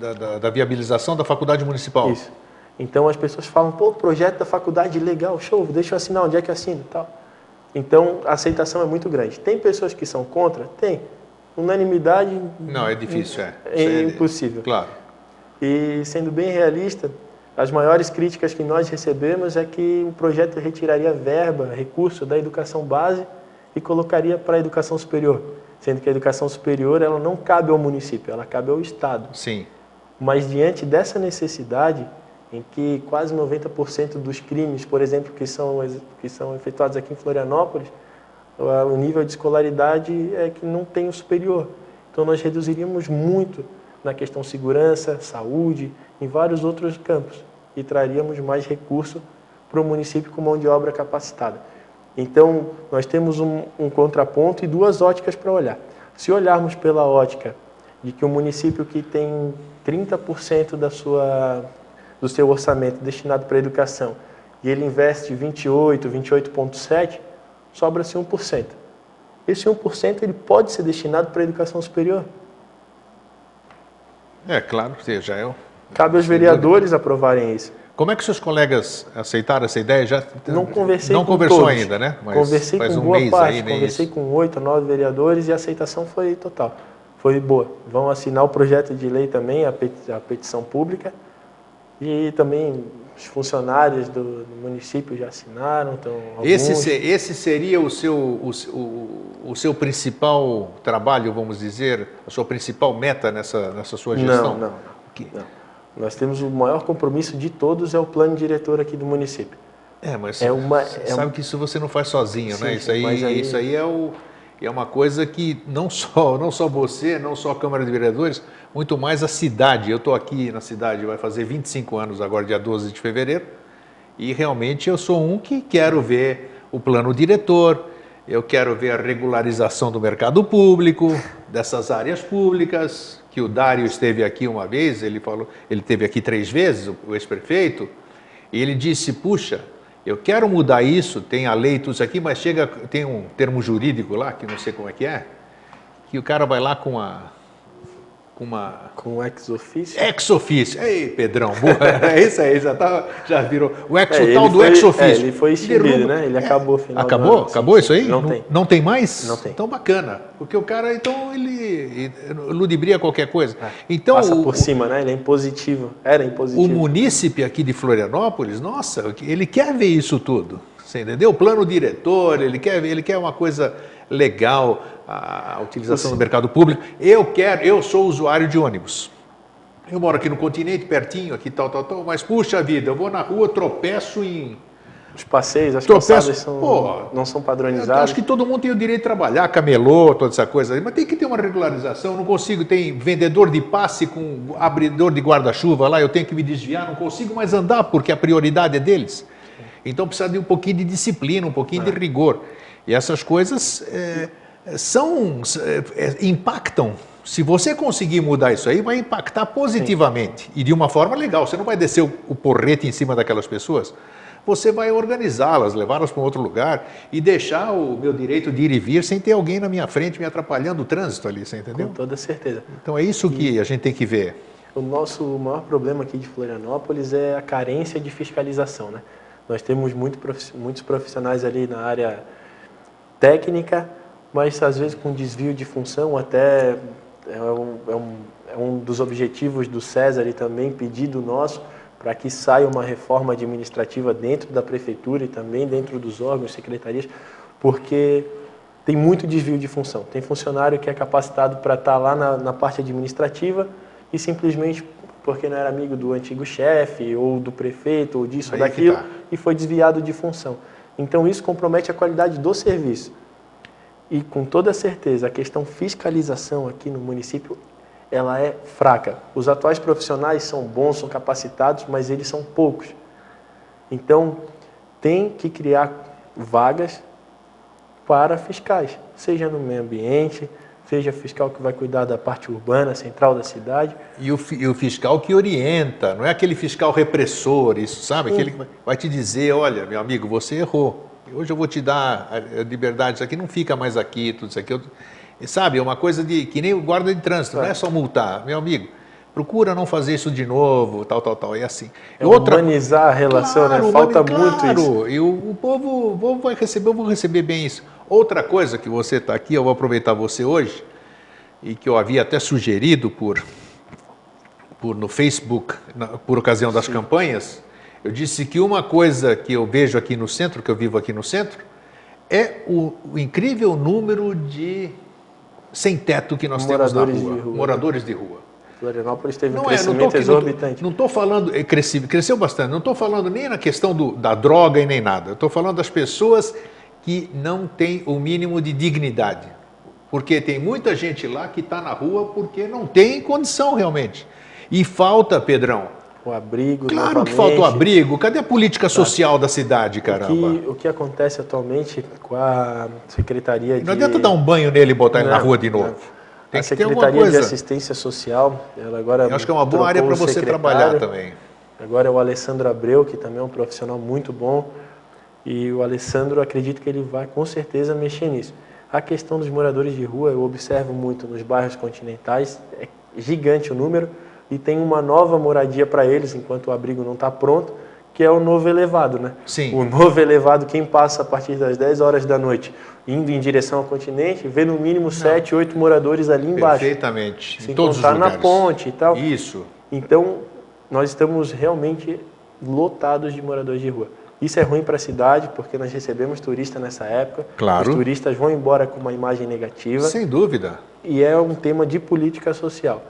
da, da, da viabilização da faculdade municipal. Isso. Então as pessoas falam, pô, projeto da faculdade legal, show, deixa eu assinar, onde é que eu assino tal. Então a aceitação é muito grande. Tem pessoas que são contra? Tem. Unanimidade. Não, é difícil, é. É, é impossível. Claro. E sendo bem realista, as maiores críticas que nós recebemos é que o projeto retiraria verba, recurso da educação base e colocaria para a educação superior, sendo que a educação superior ela não cabe ao município, ela cabe ao estado. Sim. Mas diante dessa necessidade, em que quase 90% dos crimes, por exemplo, que são, que são efetuados aqui em Florianópolis, o nível de escolaridade é que não tem o superior. Então nós reduziríamos muito na questão segurança, saúde, em vários outros campos e traríamos mais recurso para o município com mão de obra capacitada. Então nós temos um, um contraponto e duas óticas para olhar. Se olharmos pela ótica de que o município que tem 30% da sua do seu orçamento destinado para a educação e ele investe 28, 28,7, sobra-se 1%. Esse 1% ele pode ser destinado para a educação superior. É, claro, já é. Cabe aos vereadores aprovarem isso. Como é que seus colegas aceitaram essa ideia? Já não conversei não com conversou todos. ainda, né? Mas conversei com um boa parte, aí, conversei isso. com oito, nove vereadores e a aceitação foi total, foi boa. Vão assinar o projeto de lei também, a petição pública e também os funcionários do, município já assinaram. Então, esse, esse seria o seu, o, o, o, seu principal trabalho, vamos dizer, a sua principal meta nessa, nessa sua gestão? Não, não. não. Nós temos o maior compromisso de todos é o plano diretor aqui do município. É, mas é uma, é sabe um... que isso você não faz sozinho, sim, né? Isso aí, aí, isso aí é o é uma coisa que não só, não só você, não só a Câmara de Vereadores, muito mais a cidade. Eu estou aqui na cidade, vai fazer 25 anos agora, dia 12 de fevereiro, e realmente eu sou um que quero ver o plano diretor, eu quero ver a regularização do mercado público, dessas áreas públicas, que o Dário esteve aqui uma vez, ele falou, ele esteve aqui três vezes, o ex-prefeito, e ele disse, puxa, eu quero mudar isso, tem a lei tudo isso aqui, mas chega, tem um termo jurídico lá, que não sei como é que é, que o cara vai lá com a com uma com ex ofício. Ex ofício. Ei, Pedrão, boa. é isso aí, já tá, já virou o ex é, tal do foi, ex ofício. É, ele foi extinguido, né? Ele acabou final Acabou? Ano, acabou isso aí? Não, não, tem. Não tem mais? Não tem. Então bacana, porque o cara então ele ludibria qualquer coisa. É, então passa por o, cima, né? Ele é impositivo. Era impositivo. O munícipe aqui de Florianópolis, nossa, ele quer ver isso tudo. Você entendeu? O plano diretor, ele quer, ele quer uma coisa legal, a utilização do mercado público. Eu quero, eu sou usuário de ônibus. Eu moro aqui no continente, pertinho, aqui tal, tal, tal, mas puxa vida, eu vou na rua, tropeço em. Os passeios, as tropeço, passadas são, pô, não são padronizados. acho que todo mundo tem o direito de trabalhar, camelô, toda essa coisa, mas tem que ter uma regularização. Não consigo, tem vendedor de passe com abridor de guarda-chuva lá, eu tenho que me desviar, não consigo mais andar porque a prioridade é deles. Então precisa de um pouquinho de disciplina, um pouquinho é. de rigor. E essas coisas. É, são é, impactam. Se você conseguir mudar isso aí, vai impactar positivamente Sim. e de uma forma legal. Você não vai descer o, o porrete em cima daquelas pessoas. Você vai organizá-las, levá-las para um outro lugar e deixar o meu direito de ir e vir sem ter alguém na minha frente me atrapalhando o trânsito ali, você entendeu? Com toda certeza. Então é isso e que a gente tem que ver. O nosso maior problema aqui de Florianópolis é a carência de fiscalização, né? Nós temos muito, muitos profissionais ali na área técnica, mas às vezes com desvio de função, até é um, é um, é um dos objetivos do César e também pedido nosso para que saia uma reforma administrativa dentro da prefeitura e também dentro dos órgãos, secretarias, porque tem muito desvio de função. Tem funcionário que é capacitado para estar lá na, na parte administrativa e simplesmente porque não era amigo do antigo chefe ou do prefeito ou disso ou daquilo tá. e foi desviado de função. Então isso compromete a qualidade do serviço. E com toda certeza, a questão fiscalização aqui no município, ela é fraca. Os atuais profissionais são bons, são capacitados, mas eles são poucos. Então, tem que criar vagas para fiscais, seja no meio ambiente, seja fiscal que vai cuidar da parte urbana, central da cidade. E o, e o fiscal que orienta, não é aquele fiscal repressor, isso, sabe? Sim. Aquele que vai te dizer, olha, meu amigo, você errou hoje eu vou te dar a liberdade, isso aqui não fica mais aqui, tudo isso aqui. Eu... sabe, é uma coisa de que nem o guarda de trânsito, é. não é só multar, meu amigo. procura não fazer isso de novo, tal, tal, tal, e assim. É outra humanizar a relação, né? claro, né? Falta muito isso. E o, o, povo, o povo vai receber, eu vou receber bem isso. Outra coisa que você está aqui, eu vou aproveitar você hoje, e que eu havia até sugerido por, por no Facebook, na, por ocasião das Sim. campanhas, eu disse que uma coisa que eu vejo aqui no centro, que eu vivo aqui no centro, é o, o incrível número de sem teto que nós moradores temos na rua, de rua. moradores de rua. Florianópolis teve não um crescimento é, não tô, exorbitante. Não estou falando, é, cresceu, cresceu bastante, não estou falando nem na questão do, da droga e nem nada. Estou falando das pessoas que não têm o mínimo de dignidade. Porque tem muita gente lá que está na rua porque não tem condição realmente. E falta, Pedrão. O abrigo. Claro que falta o abrigo. Cadê a política tá. social da cidade, caramba? O que, o que, acontece atualmente com a Secretaria de. Não adianta dar um banho nele e botar não, ele na rua de novo. Não. Tem a Secretaria de Assistência Social, ela agora. Eu acho que é uma boa área para você trabalhar também. Agora é o Alessandro Abreu, que também é um profissional muito bom. E o Alessandro, acredito que ele vai com certeza mexer nisso. A questão dos moradores de rua, eu observo muito nos bairros continentais, é gigante o número, e tem uma nova moradia para eles, enquanto o abrigo não está pronto, que é o novo elevado, né? Sim. O novo elevado, quem passa a partir das 10 horas da noite, indo em direção ao continente, vê no mínimo 7, 8 moradores ali embaixo. Perfeitamente. Sem em todos os lugares. na ponte e tal. Isso. Então, nós estamos realmente lotados de moradores de rua. Isso é ruim para a cidade, porque nós recebemos turistas nessa época. Claro. Os turistas vão embora com uma imagem negativa. Sem dúvida. E é um tema de política social.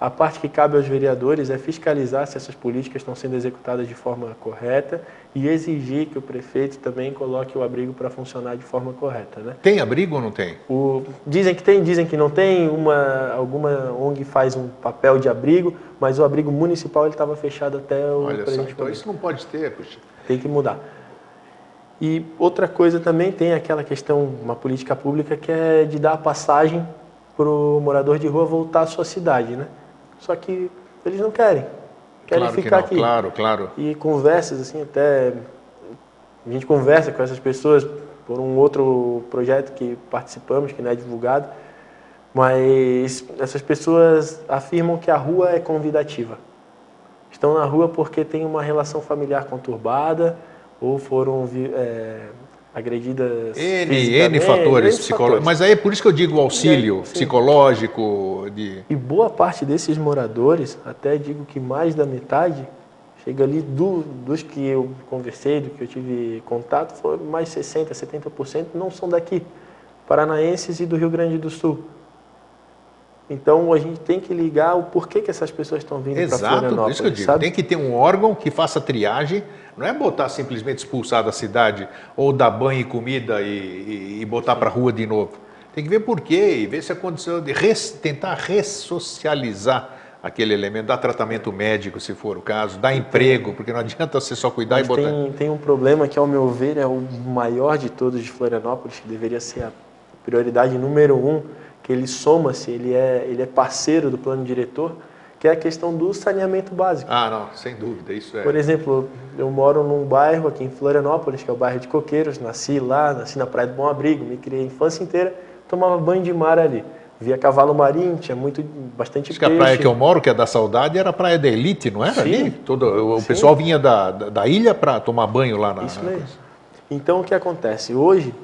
A parte que cabe aos vereadores é fiscalizar se essas políticas estão sendo executadas de forma correta e exigir que o prefeito também coloque o abrigo para funcionar de forma correta. Né? Tem abrigo ou não tem? O, dizem que tem, dizem que não tem. Uma, alguma ONG faz um papel de abrigo, mas o abrigo municipal estava fechado até o Olha só, então isso não pode ter, puxa. Tem que mudar. E outra coisa também tem aquela questão, uma política pública que é de dar passagem para o morador de rua voltar à sua cidade, né? Só que eles não querem. Querem claro ficar que aqui. Claro, claro. E conversas, assim, até. A gente conversa com essas pessoas por um outro projeto que participamos, que não é divulgado, mas essas pessoas afirmam que a rua é convidativa. Estão na rua porque tem uma relação familiar conturbada ou foram é, agredidas N, N fatores psicológicos. Mas aí é por isso que eu digo auxílio psicológico. De... E boa parte desses moradores, até digo que mais da metade, chega ali do, dos que eu conversei, do que eu tive contato, foi mais 60%, 70% não são daqui, paranaenses e do Rio Grande do Sul. Então a gente tem que ligar o porquê que essas pessoas estão vindo para Florianópolis. Exato, isso que eu digo. Sabe? Tem que ter um órgão que faça triagem, não é botar simplesmente expulsar da cidade ou dar banho e comida e, e, e botar para a rua de novo. Tem que ver porquê e ver se a condição de res, tentar ressocializar aquele elemento, dar tratamento médico, se for o caso, dar emprego, porque não adianta você só cuidar Mas e botar. Tem, tem um problema que, ao meu ver, é o maior de todos de Florianópolis, que deveria ser a prioridade número um que ele soma-se, ele é, ele é parceiro do plano diretor, que é a questão do saneamento básico. Ah, não, sem dúvida, isso é. Por exemplo, eu moro num bairro aqui em Florianópolis, que é o bairro de Coqueiros, nasci lá, nasci na Praia do Bom Abrigo, me criei a infância inteira, tomava banho de mar ali. Via cavalo marinho, tinha muito, bastante Acho peixe. que a praia que eu moro, que é da Saudade, era a praia da Elite, não era sim, ali? Todo, o sim. pessoal vinha da, da, da ilha para tomar banho lá na... Isso mesmo. Então, o que acontece? Hoje,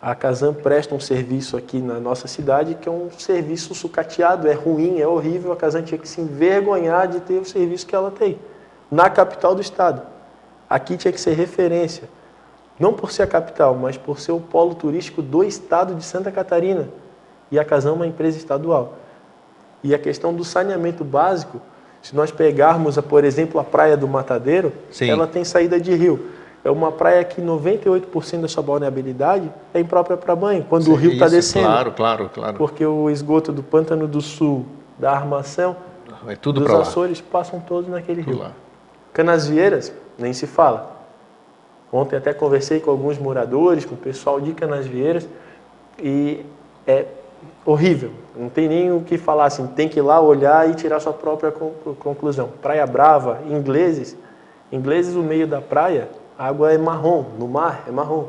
a Casam presta um serviço aqui na nossa cidade que é um serviço sucateado, é ruim, é horrível. A Casam tinha que se envergonhar de ter o serviço que ela tem na capital do estado. Aqui tinha que ser referência, não por ser a capital, mas por ser o polo turístico do estado de Santa Catarina. E a Casam é uma empresa estadual. E a questão do saneamento básico, se nós pegarmos, por exemplo, a Praia do Matadeiro, Sim. ela tem saída de rio é uma praia que 98% da sua balneabilidade é imprópria para banho, quando Sim, o rio está descendo. Claro, claro, claro. Porque o esgoto do Pântano do Sul, da Armação, é tudo dos Açores, passam todos naquele rio. Lá. Canasvieiras, nem se fala. Ontem até conversei com alguns moradores, com o pessoal de Canasvieiras, e é horrível. Não tem nem o que falar assim, tem que ir lá olhar e tirar sua própria conclusão. Praia Brava, ingleses, ingleses o meio da praia a água é marrom, no mar é marrom.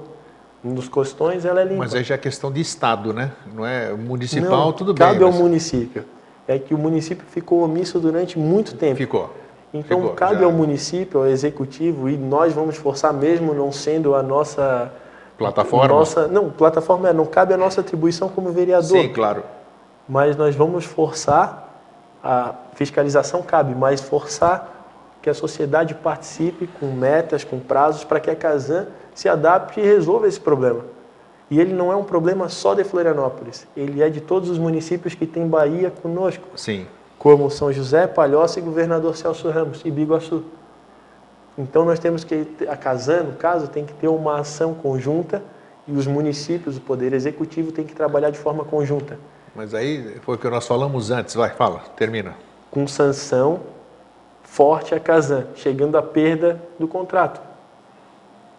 Nos costões ela é limpa. Mas aí já é questão de estado, né? Não é municipal, Não, tudo cabe bem. Cabe mas... ao município. é que o município ficou omisso durante muito tempo. Ficou. Então Ficou, cabe já. ao município, ao executivo, e nós vamos forçar mesmo não sendo a nossa Plataforma? Nossa, não, plataforma é, não cabe a nossa atribuição como vereador. Sim, claro. Mas nós vamos forçar a fiscalização cabe, mas forçar que a sociedade participe com metas, com prazos para que a Casan se adapte e resolva esse problema. E ele não é um problema só de Florianópolis, ele é de todos os municípios que tem Bahia conosco Sim. como São José, Palhoça e Governador Celso Ramos e Biguaçu. Então nós temos que a Casan, no caso, tem que ter uma ação conjunta e os municípios, o poder executivo tem que trabalhar de forma conjunta, Mas aí foi o que nós falamos antes. Vai, fala, termina. com sanção forte à Casan, chegando à perda do contrato.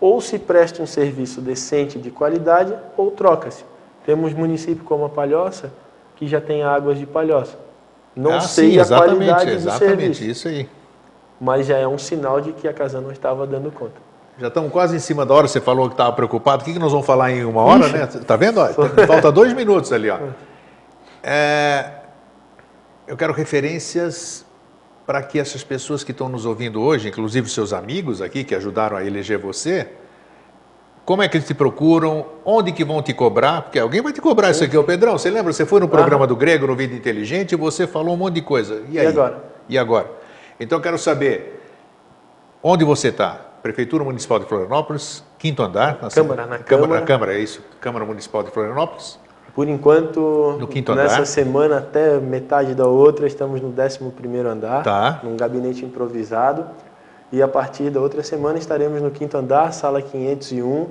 Ou se presta um serviço decente de qualidade ou troca-se. Temos município como a Palhoça que já tem águas de Palhoça. Não ah, sei sim, a exatamente, qualidade do exatamente, serviço. isso aí. mas já é um sinal de que a casa não estava dando conta. Já estamos quase em cima da hora, você falou que estava preocupado. O que, que nós vamos falar em uma hora, né? Tá vendo? Falta dois minutos ali, ó. É, eu quero referências para que essas pessoas que estão nos ouvindo hoje, inclusive seus amigos aqui que ajudaram a eleger você, como é que eles te procuram? Onde que vão te cobrar? Porque alguém vai te cobrar isso aqui, ô Pedrão. Você lembra? Você foi no programa do Grego, no Vida Inteligente, e você falou um monte de coisa. E, aí? agora? E agora? Então eu quero saber onde você está. Prefeitura Municipal de Florianópolis, quinto andar. Na Câmara, na Câmara. Câmara. Câmara, é isso. Câmara Municipal de Florianópolis. Por enquanto, nessa andar. semana até metade da outra, estamos no 11º andar, Tá. num gabinete improvisado. E a partir da outra semana estaremos no quinto andar, sala 501,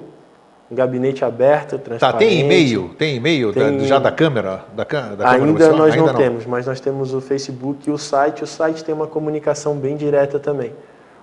um gabinete aberto, Tá, transparente. tem e-mail? Tem e-mail Tem- já da Câmara? Da, Ainda nós Ainda não, temos, mas nós temos o Facebook e o site. O site tem uma comunicação bem direta também.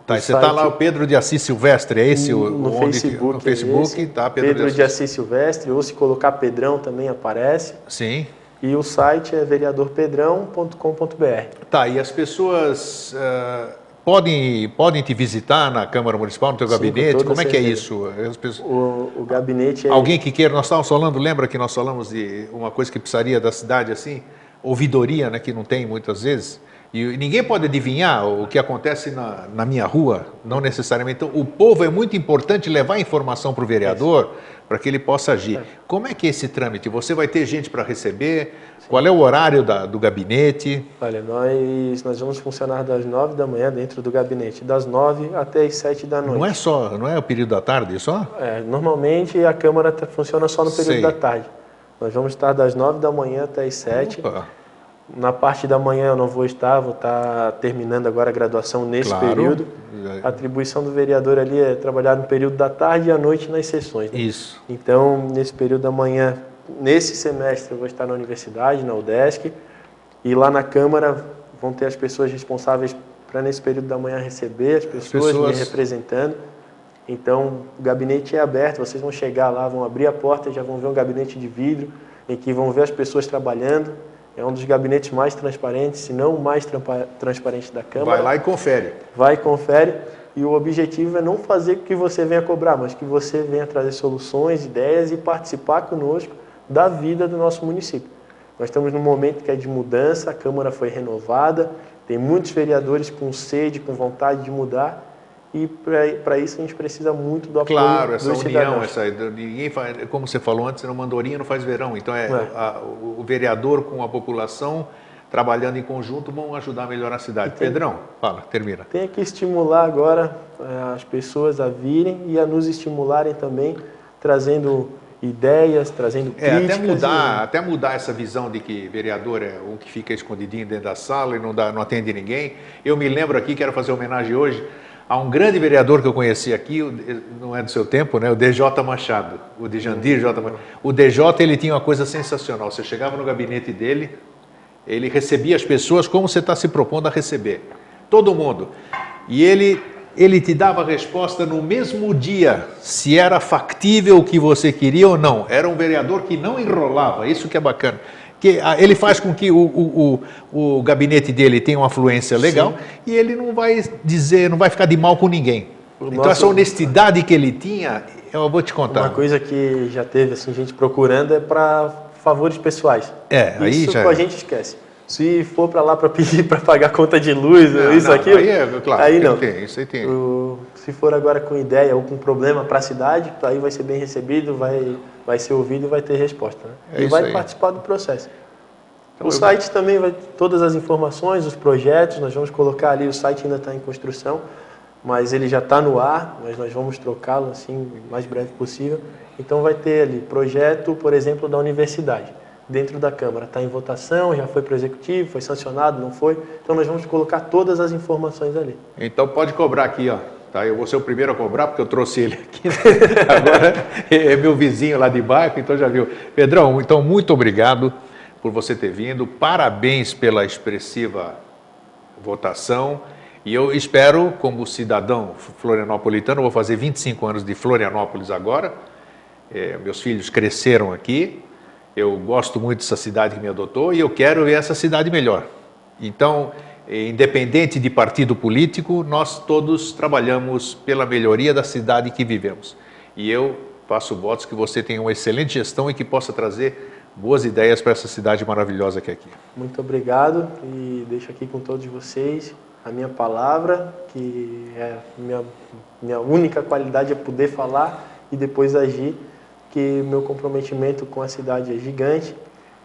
Tá, você está lá, o Pedro de Assis Silvestre, é esse o, no onde, Facebook. no Facebook, esse, tá, Pedro, Pedro, de de Assis. Assis Silvestre, ou se colocar Pedrão também aparece. Sim. E o site é vereadorpedrão.com.br. Tá, e as pessoas ah, podem, podem te visitar na Câmara Municipal, no teu Sim, com gabinete? toda Como é que é certeza. isso? As pessoas- O, o gabinete é. Alguém que queira, nós estávamos falando, lembra que nós falamos de uma coisa que precisaria da cidade assim? Ouvidoria, né, que não tem muitas vezes. E ninguém pode adivinhar o que acontece na, na minha rua, não necessariamente. Então, o povo é muito importante levar informação para o vereador para que ele possa agir. Como é que é esse trâmite? Você vai ter gente para receber? Qual é o horário da- do gabinete? Olha, nós, nós vamos funcionar das 9 da manhã dentro do gabinete, das 9 até as 7 da noite. Não é só, não é o período da tarde só? É, normalmente a Câmara tá- funciona só no período Sei. da tarde. Nós vamos estar das 9 da manhã até as 7. Opa, Na parte da manhã eu não vou estar, vou estar terminando agora a graduação nesse Claro. período. A atribuição do vereador ali é trabalhar no período da tarde e à noite nas sessões. né? Isso. Então, nesse período da manhã, nesse semestre, eu vou estar na universidade, na UDESC, e lá na Câmara vão ter as pessoas responsáveis para, nesse período da manhã, receber as pessoas, pessoas- me representando. Então, o gabinete é aberto, vocês vão chegar lá, vão abrir a porta, já vão ver um gabinete de vidro, em que vão ver as pessoas trabalhando. É um dos gabinetes mais transparentes, se não o mais transparente da Câmara Vai lá e confere. vai e confere. E o objetivo é não fazer com que você venha cobrar, mas que você venha trazer soluções, ideias e participar conosco da vida do nosso município. Nós estamos num momento que é de mudança, a Câmara foi renovada, tem muitos vereadores com sede, com vontade de mudar, e para isso a gente precisa muito do apoio Claro, essa união, cidadãos. essa, ninguém faz, como você falou antes, uma andorinha não faz verão. Então é, É. a- o, vereador com a população trabalhando em conjunto vão ajudar a melhorar a cidade. Pedrão, fala, termina. Tem que estimular agora eh, as pessoas a virem e a nos estimularem também, trazendo ideias, trazendo É, críticas. até mudar, até mudar essa visão de que vereador é um que fica escondidinho dentro da sala e não, dá, não atende ninguém. Eu me lembro aqui, quero fazer homenagem hoje a um grande vereador que eu conheci aqui, não é do seu tempo, né? O DJ Machado, o de Jandir J. Machado. O DJ ele tinha uma coisa sensacional. Você chegava no gabinete dele, ele recebia as pessoas como você está se propondo a receber. Todo mundo. E ele, ele te dava a resposta no mesmo dia, se era factível o que você queria ou não. Era um vereador que não enrolava, isso que é bacana. Que, ah, ele faz com que o, o, o, o gabinete dele tenha uma fluência legal e ele não vai dizer, não vai ficar de mal com ninguém. O então nosso- essa honestidade que ele tinha, eu vou te contar. Uma coisa que já teve assim, gente procurando é para favores pessoais. É, aí Isso já- a gente esquece. Se for para lá para pedir para pagar conta de luz, não, isso, aqui, Aí, é, claro, aí não. Tem, isso aí tem. O, se for agora com ideia ou com problema para a cidade, aí vai ser bem recebido, vai, vai ser ouvido e vai ter resposta. Né? É e vai aí. participar do processo. Então, o site também vai todas as informações, os projetos, nós vamos colocar ali, o site ainda está em construção, mas ele já está no ar, mas nós vamos trocá-lo assim o mais breve possível. Então vai ter ali projeto, por exemplo, da universidade, dentro da Câmara. Está em votação, já foi para o Executivo, foi sancionado, não foi. Então nós vamos colocar todas as informações ali. Então pode cobrar aqui, ó. Tá, eu vou ser o primeiro a cobrar porque eu trouxe ele aqui. Agora é meu vizinho lá de bairro, então já viu. Pedrão, então muito obrigado por você ter vindo. Parabéns pela expressiva votação. E eu espero, como cidadão florianopolitano, vou fazer 25 anos de Florianópolis agora. É, meus filhos cresceram aqui. Eu gosto muito dessa cidade que me adotou e eu quero ver essa cidade melhor. Então, independente de partido político, nós todos trabalhamos pela melhoria da cidade que vivemos. E eu faço votos que você tenha uma excelente gestão e que possa trazer boas ideias para essa cidade maravilhosa que é aqui. Muito obrigado e deixo aqui com todos vocês a minha palavra, que é minha, minha única qualidade é poder falar e depois agir, que meu comprometimento com a cidade é gigante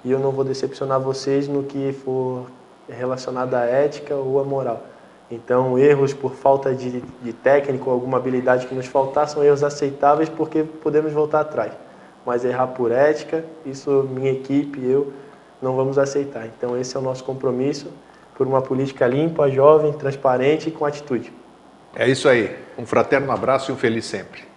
e eu não vou decepcionar vocês no que for relacionado à ética ou à moral. Então, erros por falta de, de técnico ou alguma habilidade que nos faltar são erros aceitáveis porque podemos voltar atrás. Mas errar por ética, isso minha equipe e eu não vamos aceitar. Então, esse é o nosso compromisso por uma política limpa, jovem, transparente e com atitude. É isso aí. Um fraterno abraço e um feliz sempre.